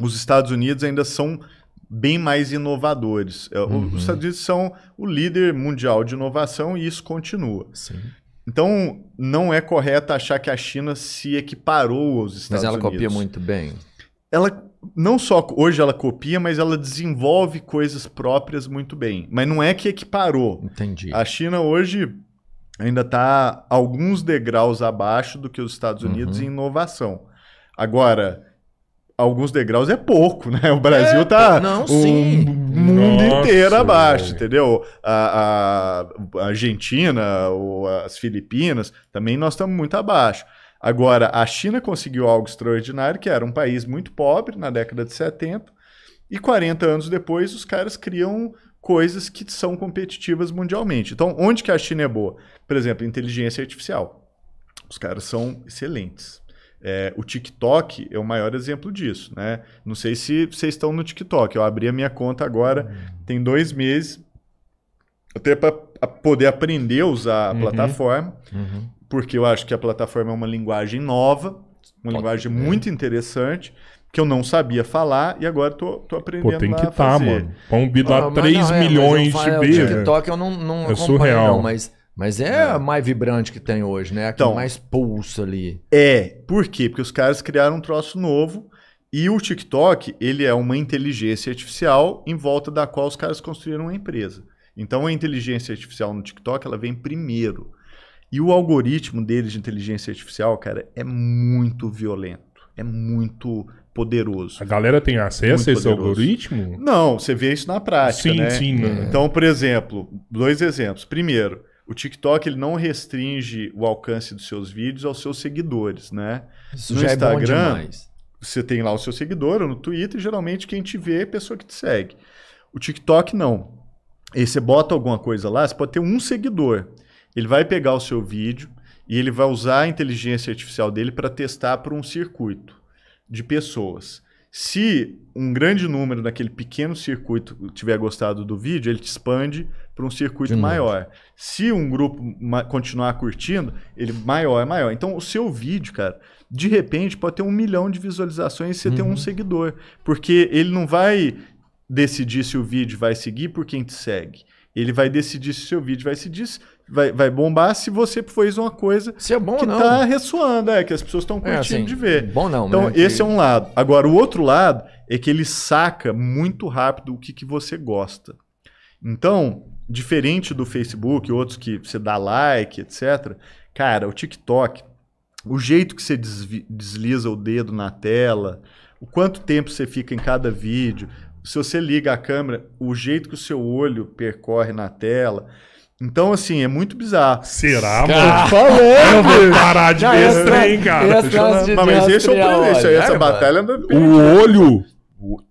Os Estados Unidos ainda são bem mais inovadores. É, uhum. Os Estados Unidos são o líder mundial de inovação e isso continua. Sim. Então, não é correto achar que a China se equiparou aos Estados Unidos. Mas ela Unidos. copia muito bem. Ela não só hoje ela copia, mas ela desenvolve coisas próprias muito bem. Mas não é que equiparou. Entendi. A China hoje ainda está alguns degraus abaixo do que os Estados Unidos uhum. em inovação. Agora, alguns degraus é pouco, né? O Brasil está é, não, o sim. mundo Nossa, inteiro abaixo, entendeu? A, a, a Argentina, ou as Filipinas, também nós estamos muito abaixo. Agora, a China conseguiu algo extraordinário, que era um país muito pobre na década de 70, e 40 anos depois os caras criam coisas que são competitivas mundialmente. Então, onde que a China é boa? Por exemplo, inteligência artificial. Os caras são excelentes. É, o TikTok é o maior exemplo disso, né? Não sei se vocês estão no TikTok. Eu abri a minha conta agora, uhum. tem dois meses, até para poder aprender a usar a uhum. plataforma. Uhum porque eu acho que a plataforma é uma linguagem nova, uma Pode linguagem muito interessante, que eu não sabia falar e agora tô, tô aprendendo Pô, tem que estar, tá, mano. Pombi dá ah, 3 não, é, milhões de vezes. O TikTok eu não, não é surreal. não, mas... Mas é, é, a mais vibrante que tem hoje, né? A que então, mais pulsa ali. É. Por quê? Porque os caras criaram um troço novo e o TikTok, ele é uma inteligência artificial em volta da qual os caras construíram uma empresa. Então a inteligência artificial no TikTok, ela vem primeiro. E o algoritmo deles de inteligência artificial, cara, é muito violento. É muito poderoso. A galera tem acesso a esse poderoso. algoritmo? Não, você vê isso na prática, sim, né? Sim, sim. Então, por exemplo, dois exemplos. Primeiro, o TikTok ele não restringe o alcance dos seus vídeos aos seus seguidores, né? Isso no já Instagram, é você tem lá o seu seguidor, ou no Twitter, geralmente quem te vê é a pessoa que te segue. O TikTok não. E você bota alguma coisa lá, você pode ter um seguidor. Ele vai pegar o seu vídeo e ele vai usar a inteligência artificial dele para testar para um circuito de pessoas. Se um grande número daquele pequeno circuito tiver gostado do vídeo, ele te expande para um circuito maior. Se um grupo continuar curtindo, ele maior é maior. Então, o seu vídeo, cara, de repente pode ter um milhão de visualizações e você uhum. ter um seguidor. Porque ele não vai decidir se o vídeo vai seguir por quem te segue. Ele vai decidir se o seu vídeo vai seguir vai, vai bombar se você fez uma coisa se é bom que não. tá ressoando, é, que as pessoas estão curtindo é, assim, de ver. Bom não, Então, né? esse é um lado. Agora, o outro lado é que ele saca muito rápido o que, que você gosta. Então, diferente do Facebook, outros que você dá like, etc., cara, o TikTok, o jeito que você desliza o dedo na tela, o quanto tempo você fica em cada vídeo, se você liga a câmera, o jeito que o seu olho percorre na tela, então, assim, é muito bizarro. Será, mano? Falou, eu vou parar de ver esse trem, cara. mas esse é o problema. Essa batalha anda O olho.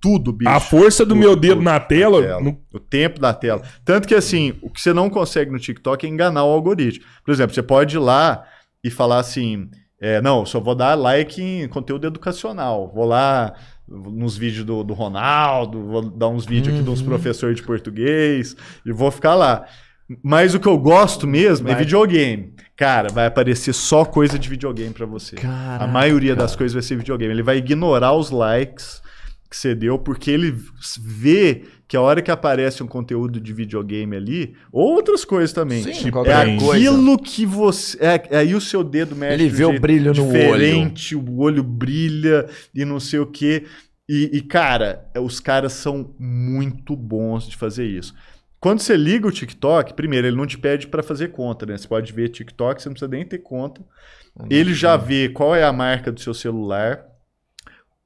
Tudo, bicho. A força do tudo, meu dedo na tela. tela. No... O tempo da tela. Tanto que, assim, o que você não consegue no TikTok é enganar o algoritmo. Por exemplo, você pode ir lá e falar assim: é, não, só vou dar like em conteúdo educacional. Vou lá nos vídeos do, do Ronaldo, vou dar uns vídeos uhum. aqui dos professores de português e vou ficar lá. Mas o que eu gosto mesmo é vai. é videogame. Cara, vai aparecer só coisa de videogame para você. Caraca, a maioria das coisas vai ser videogame. Ele vai ignorar os likes que você deu, porque ele vê que a hora que aparece um conteúdo de videogame ali, ou outras coisas também, Sim, tipo, é coisa. aquilo que você. É, é aí o seu dedo mexe. Ele vê o brilho no diferente, o olho brilha e não sei o quê. E, e, cara, os caras são muito bons de fazer isso. Quando você liga o TikTok, primeiro, ele não te pede para fazer conta, né? Você pode ver TikTok, você não precisa nem ter conta. Ele já vê qual é a marca do seu celular,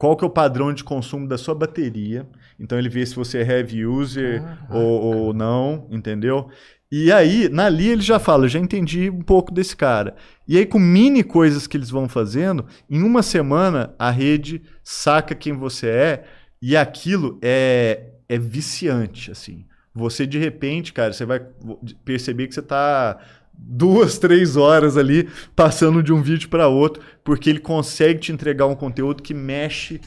qual que é o padrão de consumo da sua bateria. Então ele vê se você é heavy user ou, ou não, entendeu? E aí, na ali ele já fala, já entendi um pouco desse cara. E aí, com mini coisas que eles vão fazendo, em uma semana a rede saca quem você é e aquilo é, é viciante, assim. Você, de repente, cara, você vai perceber que você tá duas, três horas ali passando de um vídeo para outro, porque ele consegue te entregar um conteúdo que mexe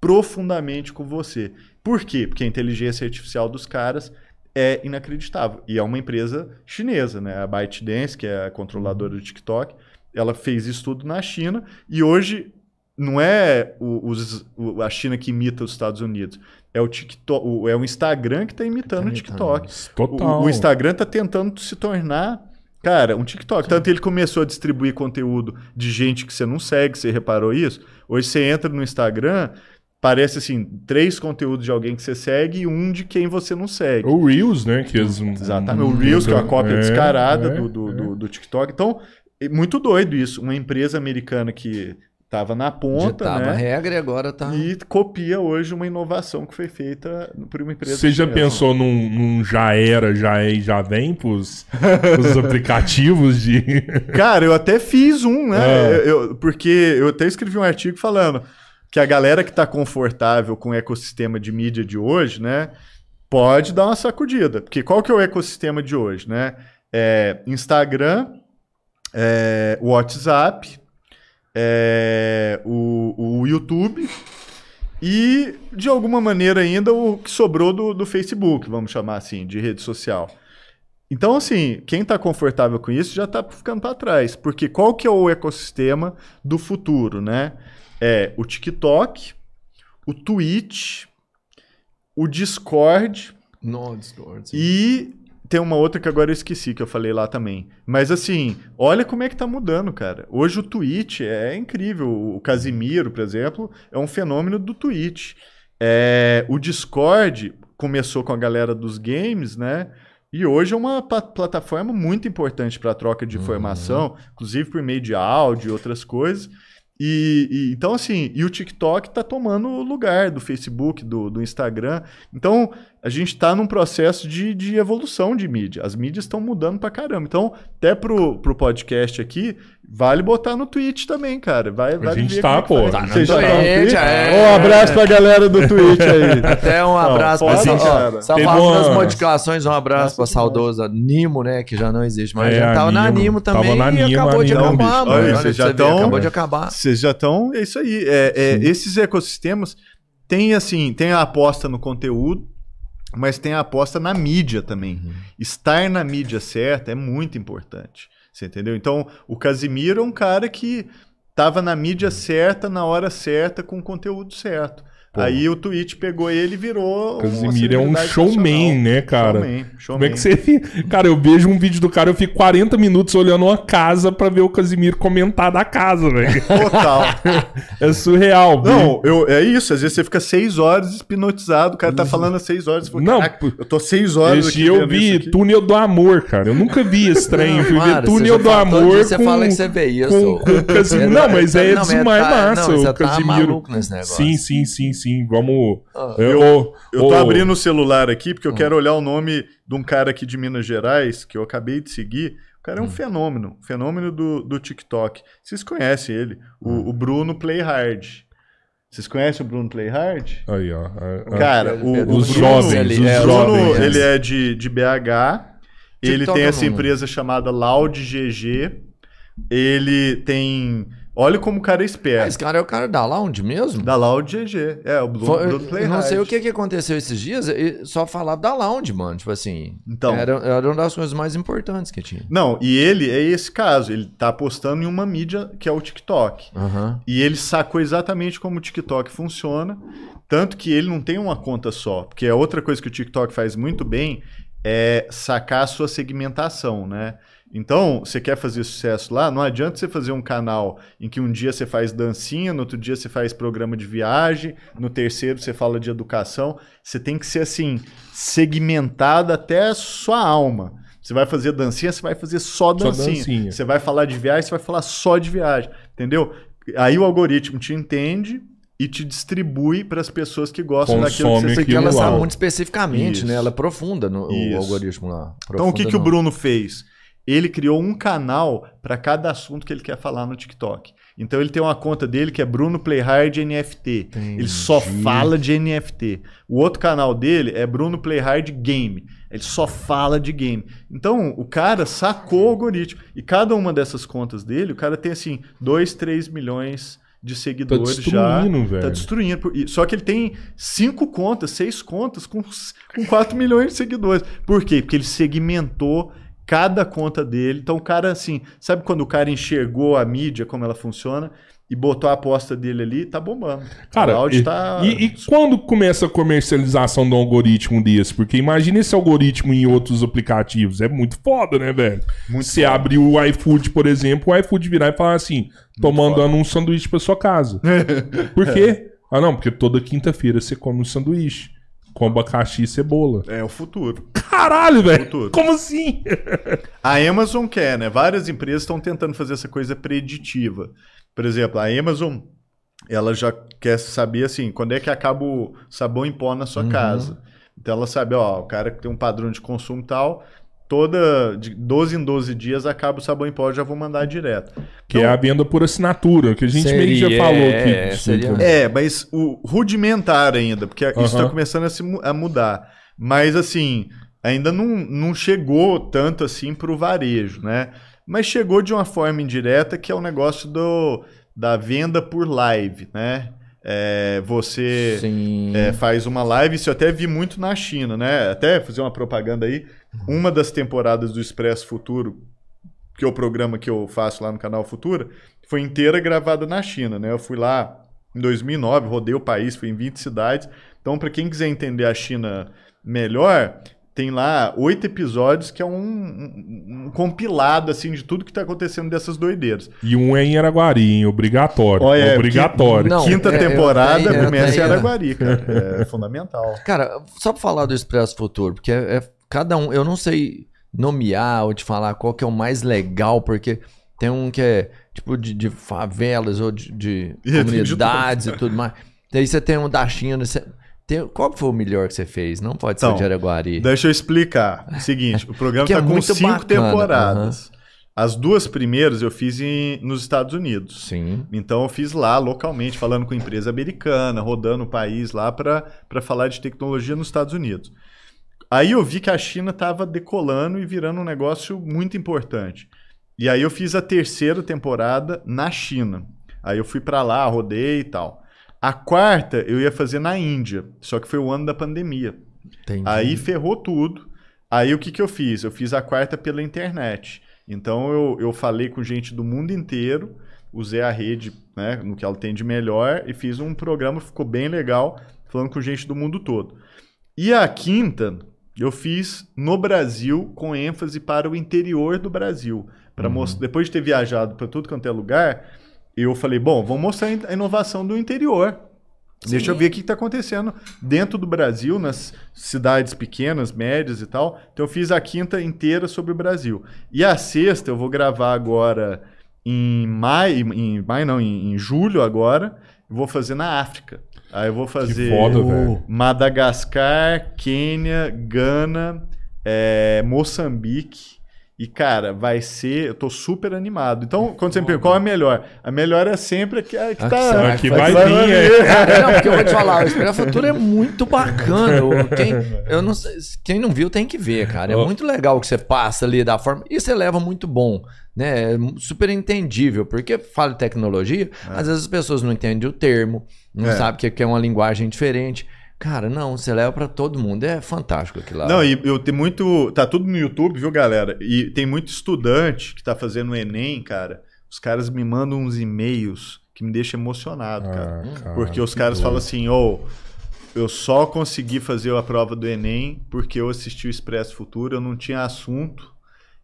profundamente com você. Por quê? Porque a inteligência artificial dos caras é inacreditável. E é uma empresa chinesa, né? A ByteDance, que é a controladora do TikTok, ela fez isso tudo na China e hoje não é o, os, o, a China que imita os Estados Unidos. É o TikTok, o, é o Instagram que está imitando tá o TikTok. Total. O, o Instagram está tentando se tornar, cara, um TikTok. Sim. Tanto ele começou a distribuir conteúdo de gente que você não segue, você reparou isso? Hoje você entra no Instagram, parece assim, três conteúdos de alguém que você segue e um de quem você não segue. O Reels, né? Que eles... Exatamente. O Reels, que é uma cópia é, descarada é, do, do, é. do, do TikTok. Então, muito doido isso. Uma empresa americana que Tava na ponta, Ditava né? a regra e agora tá... E copia hoje uma inovação que foi feita por uma empresa. Você já chinesa. pensou num, num, já era, já é e já vem pros, pros aplicativos de... Cara, eu até fiz um, né? É. Eu, porque eu até escrevi um artigo falando que a galera que tá confortável com o ecossistema de mídia de hoje, né? Pode dar uma sacudida. Porque qual que é o ecossistema de hoje, né? É Instagram, é WhatsApp é, o, o YouTube e, de alguma maneira, ainda o que sobrou do, do Facebook, vamos chamar assim, de rede social. Então, assim, quem está confortável com isso já está ficando para trás. Porque qual que é o ecossistema do futuro, né? É o TikTok, o Twitch, o Discord, no, Discord e tem uma outra que agora eu esqueci, que eu falei lá também. Mas assim, olha como é que tá mudando, cara. Hoje o Twitch é incrível. O Casimiro, por exemplo, é um fenômeno do Twitch. É, o Discord começou com a galera dos games, né? E hoje é uma plataforma muito importante para a troca de uhum. informação, inclusive por meio de áudio e outras coisas. E, e, então, assim, e o TikTok está tomando o lugar do Facebook, do, do Instagram. Então, a gente está num processo de, de evolução de mídia. As mídias estão mudando pra caramba. Então, até pro, pro podcast aqui, vale botar no Twitch também, cara. Vai, a vale gente tá, pô. Tá Você já Twitch, tá no Twitch? é. Um abraço pra galera do Twitch aí. Até um abraço Não, pra gente. cara. Só Teve falando uma- das modificações, um abraço pra saudosa Nimo, né? Que já não existe mais. É, já a tava na Nimo. Nimo também Tava na e Nimo, acabou a de Nimo. acabar, mano. olha, Olha vocês já você ver, tão- Acabou de acabar. Vocês já estão. É isso aí. É, é, esses ecossistemas tem assim, tem a aposta no conteúdo, mas tem a aposta na mídia também. Estar na mídia certa é muito importante. Você entendeu? Então, o Casimiro é um cara que tava na mídia certa, na hora certa, com o conteúdo certo. Pô. Aí o Twitch pegou ele e virou. Casimiro é um showman, nacional. né, cara? Showman, Como showman. é que você. Cara, eu vejo um vídeo do cara, eu fico 40 minutos olhando uma casa pra ver o Casimiro comentar da casa, velho. Total. É surreal. Não, eu, é isso. Às vezes você fica seis horas hipnotizado, o cara tá falando há seis horas. Você fala, Não, "Caraca, pô, eu tô seis horas Esse aqui. eu vi isso aqui." Túnel do Amor, cara. Eu nunca vi esse trem. Eu fui ver Túnel você do Amor. dia Você com- fala que você vê isso. com- com o Casimiro. Você Não, mas é não, demais tá- massa, Não, o você tá Casimiro. maluco nesse negócio. Sim, sim, sim, sim. Vamos. Ah. Eu, Eu tô abrindo o celular aqui porque eu quero olhar o nome de um cara aqui de Minas Gerais que eu acabei de seguir. O cara é um fenômeno, fenômeno do, do TikTok. Vocês conhecem ele, o, o Bruno Playhard. Vocês conhecem o Bruno Playhard? Aí, ó. a- a- Cara, o, o Os Bruno, jovens, ele- os é, jovens. Bruno, ele é de, de BH. Ele TikTok tem é essa empresa chamada Loud GG. Ele tem Olha como o cara é Ah, esperto. esse cara é o cara da Lounge mesmo? Da Loud GG. É, o Blue, Foi- Blue Play eu não sei o que, que aconteceu esses dias, só falava da Lounge, mano. Tipo assim. Então. Era, era uma das coisas mais importantes que tinha. Não, e ele é esse caso. Ele tá apostando em uma mídia que é o TikTok. Aham. E ele sacou exatamente como o TikTok funciona. Tanto que ele não tem uma conta só. Porque a outra coisa que o TikTok faz muito bem é sacar a sua segmentação, né? Então, você quer fazer sucesso lá, não adianta você fazer um canal em que um dia você faz dancinha, no outro dia você faz programa de viagem, no terceiro você fala de educação. Você tem que ser assim, segmentado até a sua alma. Você vai fazer dancinha, você vai fazer só dancinha. dancinha. Você vai falar de viagem, você vai falar só de viagem. Entendeu? Aí o algoritmo te entende e te distribui para as pessoas que gostam daquilo que Consome você aquilo ela sabe muito especificamente, Isso. né? Ela aprofunda no, o algoritmo lá. Então, o que, que o no- Bruno fez? Ele criou um canal para cada assunto que ele quer falar no TikTok. Então, ele tem uma conta dele que é Bruno Playhard NFT. Ele só fala de NFT. O outro canal dele é Bruno Playhard Game. Ele só fala de game. Então, o cara sacou o algoritmo. E cada uma dessas contas dele, o cara tem assim, 2, 3 milhões de seguidores já. destruindo, velho. Tá destruindo. Só que ele tem cinco contas, seis contas com, com 4 milhões de seguidores. Por quê? Porque ele segmentou cada conta dele. Então o cara, assim, sabe quando o cara enxergou a mídia, como ela funciona, e botou a aposta dele ali, tá bombando. Cara, e, tá. e- e quando começa a comercialização um algoritmo desse? Porque imagina esse algoritmo em outros aplicativos. É muito foda, né, velho? Muito Você foda. abre o iFood, por exemplo, o iFood virar e falar assim: tô mandando um sanduíche pra sua casa. Por quê? Ah, não, porque toda quinta-feira você come um sanduíche com abacaxi e cebola. É o futuro. Caralho, velho! Como assim? A Amazon quer, né? Várias empresas estão tentando fazer essa coisa preditiva. Por exemplo, a Amazon, ela já quer saber assim, quando é que acaba o sabão em pó na sua casa. Então ela sabe, ó, o cara que tem um padrão de consumo tal, toda de 12 em 12 dias acaba o sabão em pó, eu já vou mandar direto. Que é a venda por assinatura, que a gente meio que já Seria- falou é, aqui. seria- É, mas o rudimentar ainda, porque isso está começando a, se a mudar. Mas assim, ainda não, não chegou tanto assim para o varejo, né? Mas chegou de uma forma indireta, que é o negócio do, da venda por live, né? É, você é, faz uma live, isso eu até vi muito na China, né? Até fazer uma propaganda aí. Uma das temporadas do Expresso Futuro, que é o programa que eu faço lá no canal Futura, foi inteira gravada na China, né? Eu fui lá em 2009, rodei o país, fui em 20 cidades. Então, para quem quiser entender a China melhor, tem lá oito episódios que é um, um- um compilado assim de tudo que está acontecendo dessas doideiras. E um é em Araguari, hein? Obrigatório. Olha, é, obrigatório. Não, Quinta é, temporada tenho- começa em Araguari, cara. É fundamental. Cara, só pra falar do Expresso Futuro, porque é, é- cada um, eu não sei nomear ou te falar qual que é o mais legal, porque tem um que é tipo de, de favelas ou de, de de comunidades e tudo mais. Daí você tem um da China, você, tem, qual foi o melhor que você fez? Não pode ser o Então, de Araguari. Deixa eu explicar. O seguinte, o programa Que é está com cinco bacana, temporadas. As duas primeiras eu fiz em- nos Estados Unidos. Sim. Então eu fiz lá localmente, falando com empresa americana, rodando o país lá para falar de tecnologia nos Estados Unidos. Aí eu vi que a China estava decolando e virando um negócio muito importante. E aí eu fiz a terceira temporada na China. Aí eu fui para lá, rodei e tal. A quarta eu ia fazer na Índia, só que foi o ano da pandemia. Entendi. Aí ferrou tudo. Aí o que, que eu fiz? Eu fiz a quarta pela internet. Então eu, eu falei com gente do mundo inteiro, usei a rede né, no que ela tem de melhor e fiz um programa, ficou bem legal, falando com gente do mundo todo. E a quinta eu fiz no Brasil, com ênfase para o interior do Brasil. Para mostrar, depois de ter viajado para tudo quanto é lugar, eu falei, bom, vamos mostrar a inovação do interior. Deixa eu ver o que está acontecendo dentro do Brasil, nas cidades pequenas, médias e tal. Então eu fiz a quinta inteira sobre o Brasil. E a sexta eu vou gravar agora em maio, em maio não, em, em julho agora, eu vou fazer na África. Aí eu vou fazer foda. Madagascar, Quênia, Gana, é, Moçambique E, cara, vai ser. Eu tô super animado. Então, quando você me pergunta qual é a melhor? A melhor é sempre a que, a que Ah, tá. que vai vir, é. Cara, não, porque eu vou te falar, o Espelho Futuro é muito bacana. Quem, eu não sei- quem não viu tem que ver, cara. É Ó. muito legal o que você passa ali da forma. E você leva muito bom, né? É super entendível. Porque fala de tecnologia, às vezes as pessoas não entendem o termo, não É. sabem que que é uma linguagem diferente. Cara, não, você leva pra todo mundo. É fantástico aquilo lá. Não, e eu tenho muito. Tá tudo no YouTube, viu, galera? E tem muito estudante que tá fazendo o Enem, cara. Os caras me mandam uns e-mails que me deixam emocionado, cara. Ah, cara, Porque os caras doido. falam assim, ô, eu só consegui fazer a prova do Enem porque eu assisti o Expresso Futuro, eu não tinha assunto.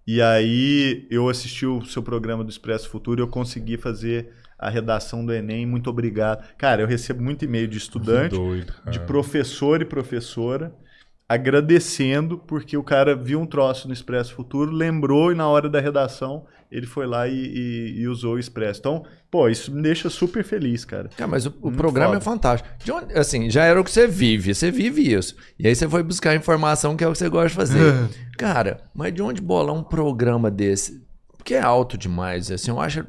E aí eu assisti o seu programa do Expresso Futuro e eu consegui fazer a redação do Enem. Muito obrigado. Cara, eu recebo muito e-mail de estudante, doido, de professor e professora agradecendo porque o cara viu um troço no Expresso Futuro, lembrou e na hora da redação ele foi lá e, e- e usou o Expresso. Então, pô, isso me deixa super feliz, cara. Cara, mas o, o programa foda. é fantástico. De onde- assim, já era o que você vive, você vive isso. E aí você foi buscar informação que é o que você gosta de fazer. Cara, mas de onde bolar um programa desse? Porque é alto demais, assim, eu acho.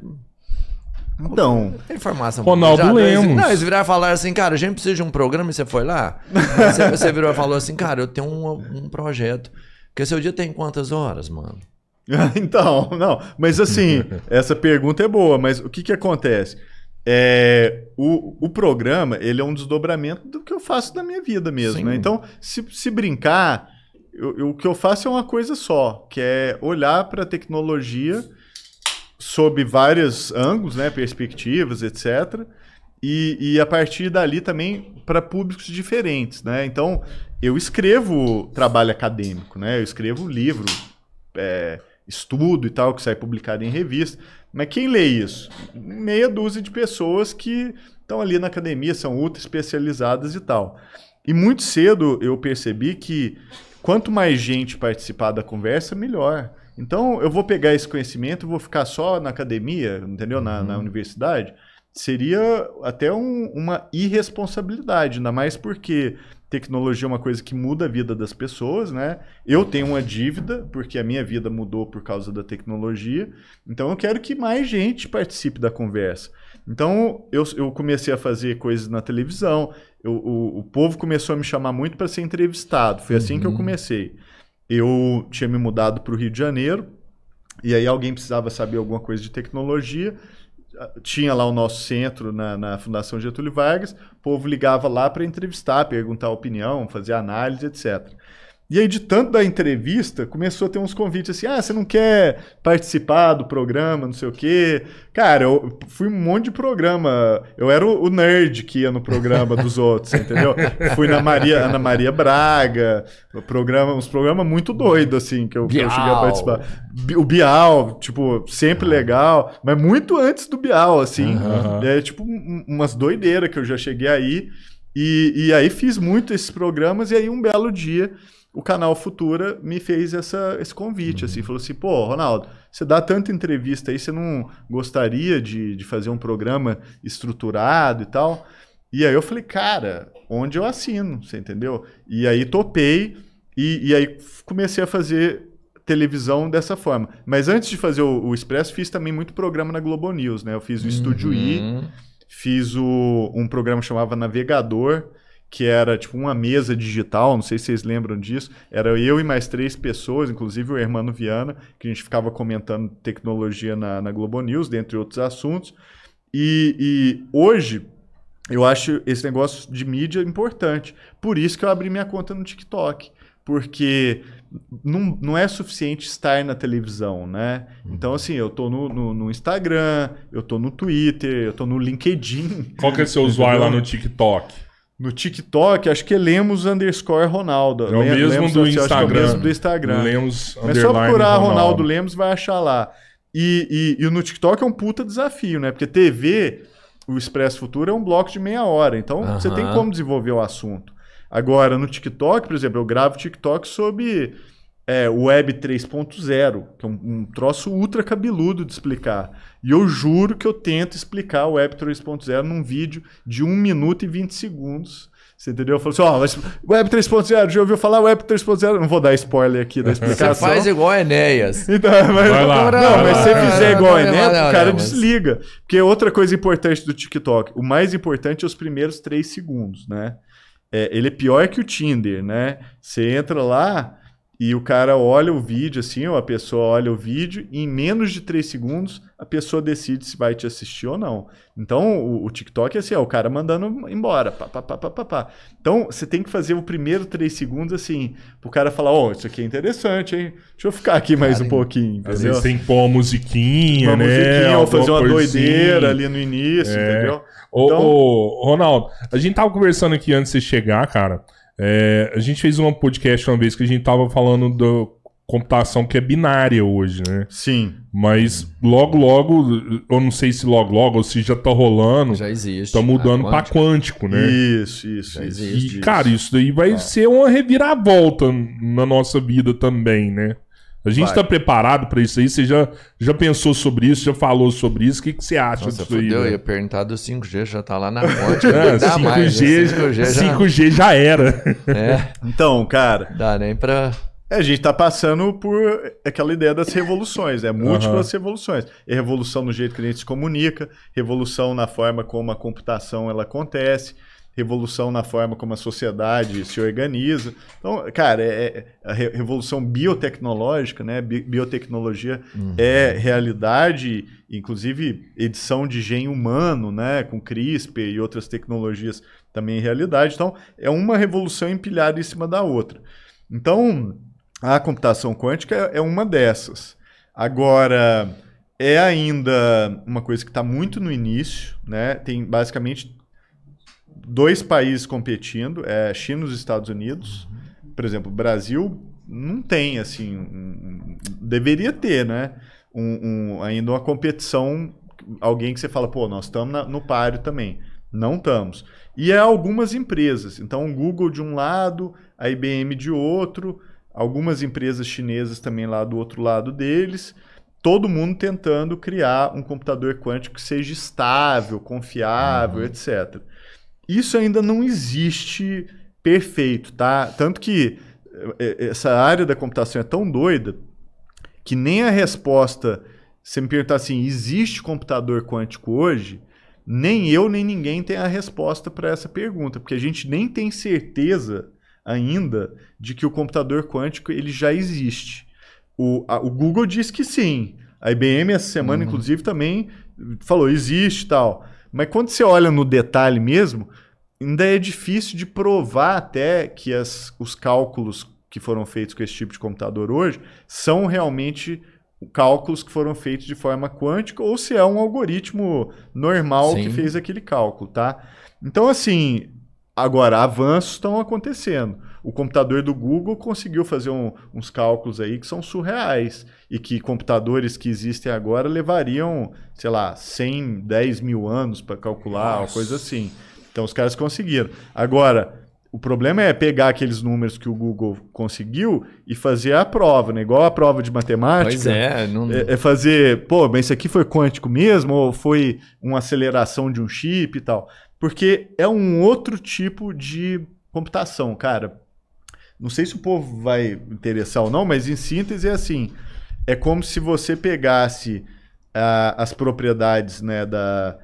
Então, Informação. Ronaldo Já- Lemos. Não, eles viraram e falaram assim, cara, a gente precisa de um programa e você foi lá. você, você virou e falou assim, cara, eu tenho um, um projeto. Porque seu dia tem quantas horas, mano? então, não, mas assim, essa pergunta é boa, mas o que que acontece? É, o, o programa, ele é um desdobramento do que eu faço da minha vida mesmo, né? Então, se, se brincar, eu- eu- o que eu faço é uma coisa só, que é olhar para a tecnologia sob vários ângulos, né, perspectivas, etc. E, e a partir dali também para públicos diferentes, né? Então, eu escrevo trabalho acadêmico, né? Eu escrevo livro, é, estudo e tal, que sai publicado em revista. Mas quem lê isso? Meia dúzia de pessoas que estão ali na academia, são ultra especializadas e tal. E muito cedo eu percebi que quanto mais gente participar da conversa, melhor. Então eu vou pegar esse conhecimento, vou ficar só na academia, entendeu? Na, na universidade. Seria até um- uma irresponsabilidade, ainda mais porque tecnologia é uma coisa que muda a vida das pessoas, né? Eu tenho uma dívida, porque a minha vida mudou por causa da tecnologia. Então eu quero que mais gente participe da conversa. Então eu, eu comecei a fazer coisas na televisão. eu- o, o povo começou a me chamar muito para ser entrevistado. Foi assim que eu comecei. Eu tinha me mudado para o Rio de Janeiro. E aí alguém precisava saber alguma coisa de tecnologia. Tinha lá o nosso centro na, na Fundação Getúlio Vargas. O povo ligava lá para entrevistar, perguntar opinião, fazer análise, etc. E aí, de tanto da entrevista, começou a ter uns convites assim: ah, você não quer participar do programa, não sei o quê. Cara, eu fui um monte de programa. Eu era o, nerd que ia no programa dos outros, entendeu? Fui na Maria, Ana Maria Braga, o programa, uns programas muito doidos, assim, que eu, que eu cheguei a participar. O Bial, tipo, sempre legal, mas muito antes do Bial, assim. Aham. É tipo um- umas doideiras que eu já cheguei aí. E, e aí fiz muito esses programas, e aí um belo dia o canal Futura me fez essa, esse convite, assim, falou assim, pô, Ronaldo, você dá tanta entrevista aí, você não gostaria de, de fazer um programa estruturado e tal? E aí eu falei, cara, onde eu assino, você entendeu? E aí topei, e, e aí comecei a fazer televisão dessa forma. Mas antes de fazer o, o Expresso, fiz também muito programa na Globo News, né? Eu fiz o Estúdio I, Uhum. Fiz o- um programa que chamava Navegador, que era tipo uma mesa digital, não sei se vocês lembram disso. Era eu e mais três pessoas, inclusive o Hermano Viana, que a gente ficava comentando tecnologia na, na Globo News, dentre outros assuntos. E, e hoje eu acho esse negócio de mídia importante. Por isso que eu abri minha conta no TikTok. Porque não, não é suficiente estar na televisão, né? Então, assim, eu tô no, no, no Instagram, eu tô no Twitter, eu tô no LinkedIn. Qual que é seu usuário lá no TikTok? No TikTok, acho que é Lemos underscore Ronaldo. É o mesmo Lemos, do que é o Instagram. mesmo do Instagram. Lemos, Mas só procurar Ronaldo. Lemos vai achar lá. E, e, e no TikTok é um puta desafio, né? Porque TV, o Expresso Futuro é um bloco de meia hora. Então você tem como desenvolver o assunto. Agora, no TikTok, por exemplo, eu gravo TikTok sobre é, Web 3.0, que é um, um troço ultra cabeludo de explicar. E eu juro que eu tento explicar o Web 3.0 num vídeo de 1 minuto e 20 segundos. Você entendeu? Falou assim, ó, oh, Web 3.0, já ouviu falar Web 3.0? Não vou dar spoiler aqui da explicação. Você faz igual a Enéas. Então, mas, vai lá. Não, não mas se você fizer igual a Enéas, o cara não, desliga. Mas... Porque outra coisa importante do TikTok, o mais importante é os primeiros três segundos, né? É, ele é pior que o Tinder, né? Você entra lá e o cara olha o vídeo assim, ou a pessoa olha o vídeo, e em menos de 3 segundos a pessoa decide se vai te assistir ou não. Então o, o TikTok é assim, é o cara mandando embora. Pá, pá, pá, pá, pá, Então você tem que fazer o primeiro 3 segundos assim, pro cara falar, ó, oh, isso aqui é interessante, hein? Deixa eu ficar aqui mais cara, um pouquinho. Às vezes tem que pôr uma musiquinha, uma né? Musiquinha, ou fazer uma doideira ali no início, é. entendeu? Ô, então... ô, Ronaldo, a gente tava conversando aqui antes de você chegar, cara. É, a gente fez um podcast uma vez que a gente tava falando da computação que é binária hoje, né? Sim. Mas logo, logo, eu não sei se logo, logo, ou se já tá rolando. Já existe. Tá mudando para quântico, né? Isso, isso, já. Existe, e, cara, isso daí vai é. ser uma reviravolta na nossa vida também, né? A gente está preparado para isso aí? Você já, já pensou sobre isso? Já falou sobre isso? O que, que você acha Nossa, disso fudeu, aí? Eu ia perguntar do 5G, já tá lá na ponte. é, 5G, mais, 5G, já... 5G já era. É. Então, cara. Dá nem para é, a gente está passando por aquela ideia das revoluções, é múltiplas uhum. revoluções. É revolução no jeito que a gente se comunica, revolução na forma como a computação ela acontece, revolução na forma como a sociedade se organiza. Então, cara, é, é a revolução biotecnológica, né? Biotecnologia uhum. é realidade, inclusive edição de gene humano, né? Com CRISPR e outras tecnologias também é realidade. Então, é uma revolução empilhada em cima da outra. Então, a computação quântica é, é uma dessas. Agora, é ainda uma coisa que está muito no início, né? Tem basicamente dois países competindo, é China e os Estados Unidos. Por exemplo, o Brasil não tem, assim, um, deveria ter, né? Um, um, ainda uma competição, alguém que você fala, pô, nós estamos no páreo também. Não estamos. E é algumas empresas. Então, o Google de um lado, a IBM de outro, algumas empresas chinesas também lá do outro lado deles. Todo mundo tentando criar um computador quântico que seja estável, confiável, uhum. etc. Isso ainda não existe perfeito, tá? Tanto que eh, eh, essa área da computação é tão doida que nem a resposta, se me perguntar assim, existe computador quântico hoje? Nem eu nem ninguém tem a resposta para essa pergunta, porque a gente nem tem certeza ainda de que o computador quântico ele já existe. O, a, o Google diz que sim. A IBM essa semana, uhum. inclusive, também falou existe tal. Mas quando você olha no detalhe mesmo, ainda é difícil de provar até que as, os cálculos que foram feitos com esse tipo de computador hoje são realmente cálculos que foram feitos de forma quântica ou se é um algoritmo normal Sim. que fez aquele cálculo, tá? Então, assim, agora, avanços estão acontecendo. O computador do Google conseguiu fazer um, uns cálculos aí que são surreais e que computadores que existem agora levariam, sei lá, 100, 10 mil anos para calcular, Nossa. uma coisa assim. Então, os caras conseguiram. Agora, o problema é pegar aqueles números que o Google conseguiu e fazer a prova, né? Igual a prova de matemática. Pois é, não... é, é fazer, pô, mas isso aqui foi quântico mesmo ou foi uma aceleração de um chip e tal? Porque é um outro tipo de computação, cara. Não sei se o povo vai interessar ou não, mas em síntese é assim: é como se você pegasse uh, as propriedades né, da,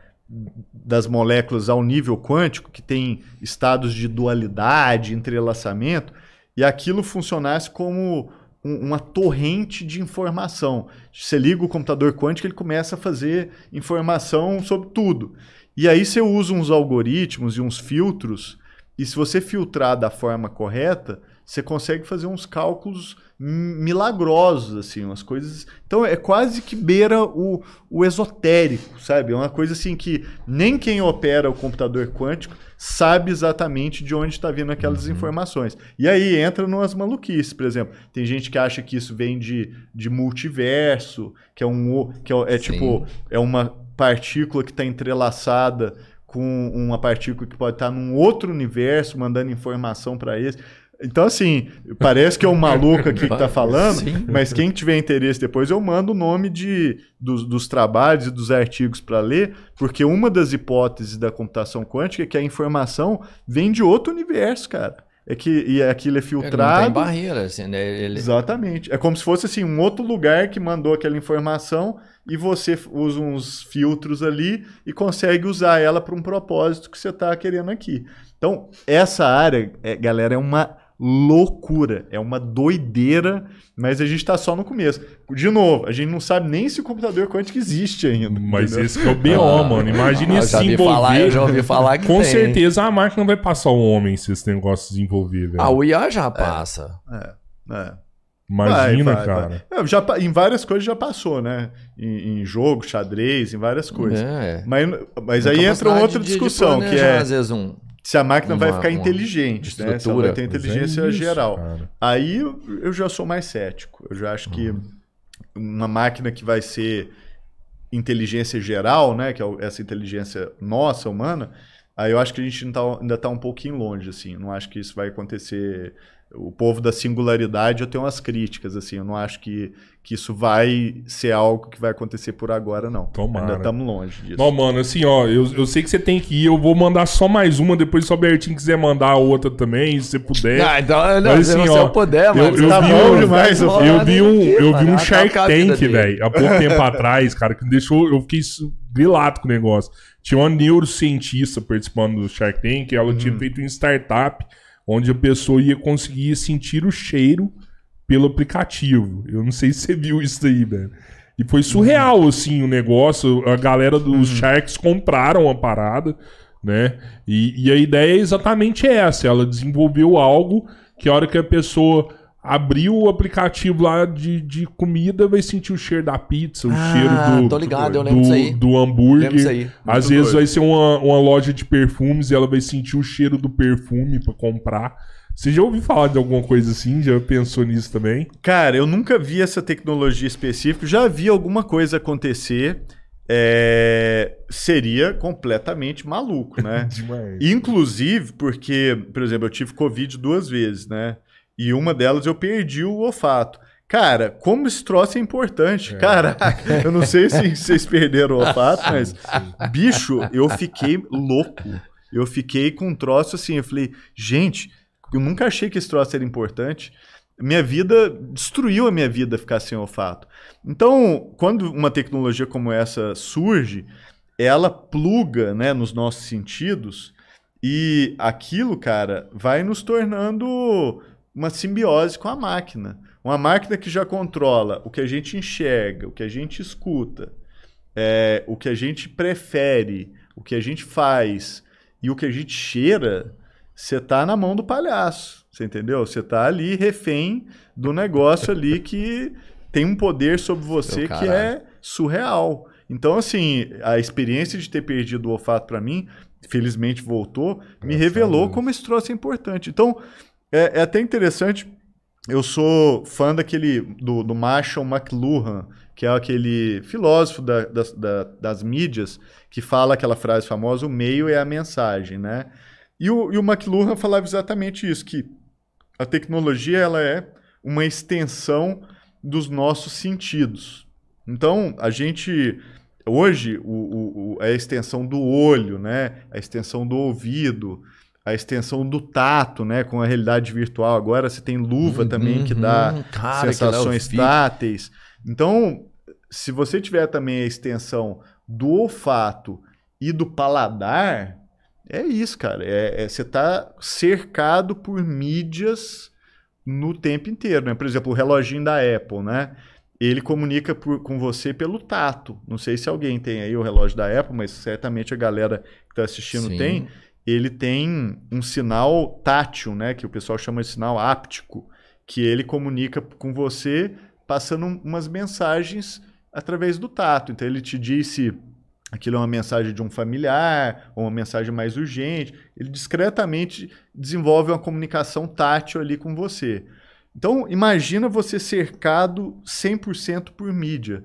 das moléculas ao nível quântico, que tem estados de dualidade, entrelaçamento, e aquilo funcionasse como um, uma torrente de informação. Você liga o computador quântico, ele começa a fazer informação sobre tudo. E aí você usa uns algoritmos e uns filtros, e se você filtrar da forma correta, você consegue fazer uns cálculos milagrosos, assim, umas coisas. Então é quase que beira o, o esotérico, sabe? É uma coisa assim que nem quem opera o computador quântico sabe exatamente de onde está vindo aquelas uhum. informações. E aí entra numas maluquices, por exemplo. Tem gente que acha que isso vem de, de multiverso, que é um que é, é tipo é uma partícula que está entrelaçada com uma partícula que pode estar tá num outro universo mandando informação para esse Então, assim, parece que é um maluco aqui que tá falando, Sim. mas quem tiver interesse depois, eu mando o nome de, dos, dos trabalhos e dos artigos para ler, porque uma das hipóteses da computação quântica é que a informação vem de outro universo, cara. É que e aquilo é Ele não filtrado. tem barreira, assim, né? Ele... Exatamente. É como se fosse assim, um outro lugar que mandou aquela informação e você usa uns filtros ali e consegue usar ela para um propósito que você está querendo aqui. Então, essa área, é, galera, é uma loucura, é uma doideira, mas a gente está só no começo. De novo, a gente não sabe nem se o computador quântico existe ainda. Mas entendeu? esse que é o BO, mano. Imagine Ah, eu se já ouvi envolver. falar, eu já ouvi falar que Com tem. certeza a máquina vai passar o homem se esse negócio se desenvolver, velho. Ah, o IA já passa. É, é. Imagina, Vai, vai, cara. vai. É, já, em várias coisas já passou, né? Em, em jogo, xadrez, em várias coisas. É. Mas, mas Uma aí entra outra de- de discussão, que planejar, é Às vezes um. Se a máquina vai uma- ficar uma inteligente, né? Se ela vai ter é inteligência isso, geral. cara. Aí eu, já sou mais cético. Eu já acho que uma máquina que vai ser inteligência geral, né? Que é essa inteligência nossa, humana, aí eu acho que a gente ainda tá, ainda tá um pouquinho longe, assim. Não acho que isso vai acontecer. O povo da singularidade, eu tenho umas críticas, assim. Eu não acho que, que isso vai ser algo que vai acontecer por agora, não. Tomara. Ainda estamos longe disso. Não, mano, assim, ó, eu, eu sei que você tem que ir, eu vou mandar só mais uma, depois se o Bertinho quiser mandar a outra também, se você puder. Ah, então, não, Mas, se assim, você ó, puder, eu- mano. eu tá vi bom um- demais, eu- Eu vi um, eu vi um Shark Tank, velho, há pouco tempo atrás, cara, que me deixou. Eu fiquei grilado com o negócio. Tinha uma neurocientista participando do Shark Tank, ela Uhum. tinha feito uma startup onde a pessoa ia conseguir sentir o cheiro pelo aplicativo. Eu não sei se você viu isso daí, velho. E foi surreal, assim, o negócio. A galera dos Sharks compraram a parada, né? E, e a ideia é exatamente essa. Ela desenvolveu algo que a hora que a pessoa abriu o aplicativo lá de, de comida, vai sentir o cheiro da pizza, o Ah, cheiro do, tô ligado, eu lembro do, aí. do hambúrguer. Disso aí. Às Muito vezes doido. vai ser uma, uma loja de perfumes e ela vai sentir o cheiro do perfume pra comprar. Você já ouviu falar de alguma coisa assim? Já pensou nisso também? Cara, eu nunca vi essa tecnologia específica, já vi alguma coisa acontecer. é, Seria completamente maluco, né? Demais. Inclusive, porque, por exemplo, eu tive Covid duas vezes, né? E uma delas eu perdi o olfato. Cara, como esse troço é importante. Caraca, eu não sei se vocês perderam o olfato, mas, bicho, eu fiquei louco. Eu fiquei com um troço assim. Eu falei, gente, eu nunca achei que esse troço era importante. Minha vida destruiu a minha vida ficar sem olfato. Então, quando uma tecnologia como essa surge, ela pluga né, nos nossos sentidos e aquilo, cara, vai nos tornando uma simbiose com a máquina. Uma máquina que já controla o que a gente enxerga, o que a gente escuta, é, o que a gente prefere, o que a gente faz e o que a gente cheira, você tá na mão do palhaço. Você entendeu? Você tá ali refém do negócio ali que tem um poder sobre você que é surreal. Então, assim, a experiência de ter perdido o olfato para mim, felizmente voltou, me revelou como esse troço é importante. Então, é, é até interessante. Eu sou fã daquele do, do Marshall McLuhan, que é aquele filósofo da- das, da- das mídias que fala aquela frase famosa: o meio é a mensagem, né? E o, e o McLuhan falava exatamente isso, que a tecnologia ela é uma extensão dos nossos sentidos. Então, a gente hoje o, o- é a extensão do olho, né? A extensão do ouvido, a extensão do tato, né? Com a realidade virtual agora você tem luva também que dá Uhum, cara, é o sensações fi- táteis. Então, se você tiver também a extensão do olfato e do paladar, é isso, cara. É, é- você está cercado por mídias no tempo inteiro, né? Por exemplo, o reloginho da Apple, né? Ele comunica por- com você pelo tato. Não sei se alguém tem aí o relógio da Apple, mas certamente a galera que está assistindo Sim. tem. Ele tem um sinal tátil, né? Que o pessoal chama de sinal áptico, que ele comunica com você passando um- umas mensagens através do tato. Então ele te diz se aquilo é uma mensagem de um familiar ou uma mensagem mais urgente. Ele discretamente desenvolve uma comunicação tátil ali com você. Então, imagina você cercado 100% por mídia.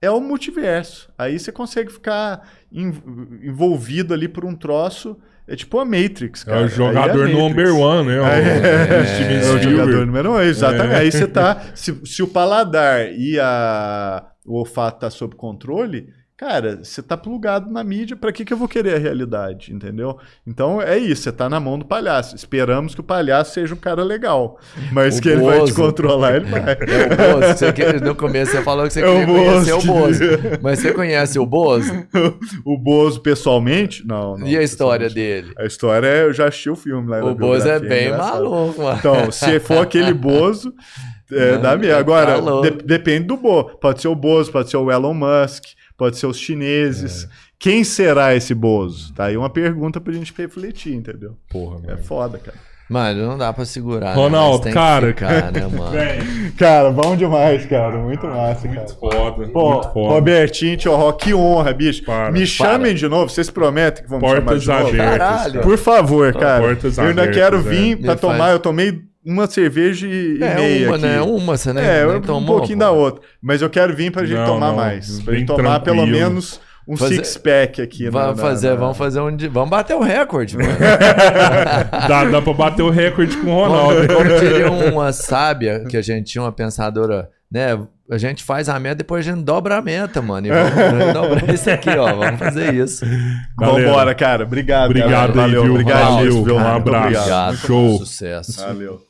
é o multiverso. Aí você consegue ficar envolvido ali por um troço. É tipo a Matrix, cara. É o jogador é number one, né? É, é, é, o jogador número um, exatamente. É. Aí você tá. Se, se o paladar e a, o olfato tá sob controle, Cara, você tá plugado na mídia, para que, que eu vou querer a realidade, entendeu? Então é isso, você tá na mão do palhaço. Esperamos que o palhaço seja um cara legal. Mas o que Bozo. ele vai te controlar, ele vai. É o Bozo. Quer, no começo você falou que você é queria conhecer o Bozo. Mas você conhece o Bozo? o Bozo pessoalmente? Não, não. E a história dele? A história é, eu já assisti o filme lá. O Bozo é bem maluco, mano. Então, se for aquele Bozo. É, não, dá mesmo. Agora, tá de, depende do Bozo. Pode ser o Bozo, pode ser o Elon Musk pode ser os chineses. É. Quem será esse Bozo? Tá aí uma pergunta pra gente refletir, entendeu? Porra, É foda, cara. Mano, não dá pra segurar. Né? Ronaldo, né? cara. Ficar, né, mano? cara, bom demais, cara. Muito massa, muito cara. Foda, Pô, muito foda. Robertinho, tio, que honra, bicho. Para, Me chamem para. de novo, vocês prometem que vão Portas me chamar de novo? Abertas, Caralho. Por favor, cara. Portas eu ainda abertas, quero vir é. pra tomar. Faz... Eu tomei uma cerveja e é, meia. Uma, aqui. né? Uma, você né? É, um tomou, pouquinho pô. da outra. Mas eu quero vir pra gente não, tomar não, mais. Pra gente tomar pelo menos um fazer... six-pack aqui. Vamos na, fazer, na... vamos fazer um. Vamos bater o recorde, mano. dá, dá pra bater o recorde com o Ronaldo. Como diria uma sábia que a gente tinha, uma pensadora, né? A gente faz a meta, depois a gente dobra a meta, mano. E vamos dobrar isso aqui, ó. Vamos fazer isso. Vamos embora, cara. Obrigado. Obrigado, Valeu, viu? obrigado. Valeu, um abraço. Obrigado. Show. Sucesso. Valeu.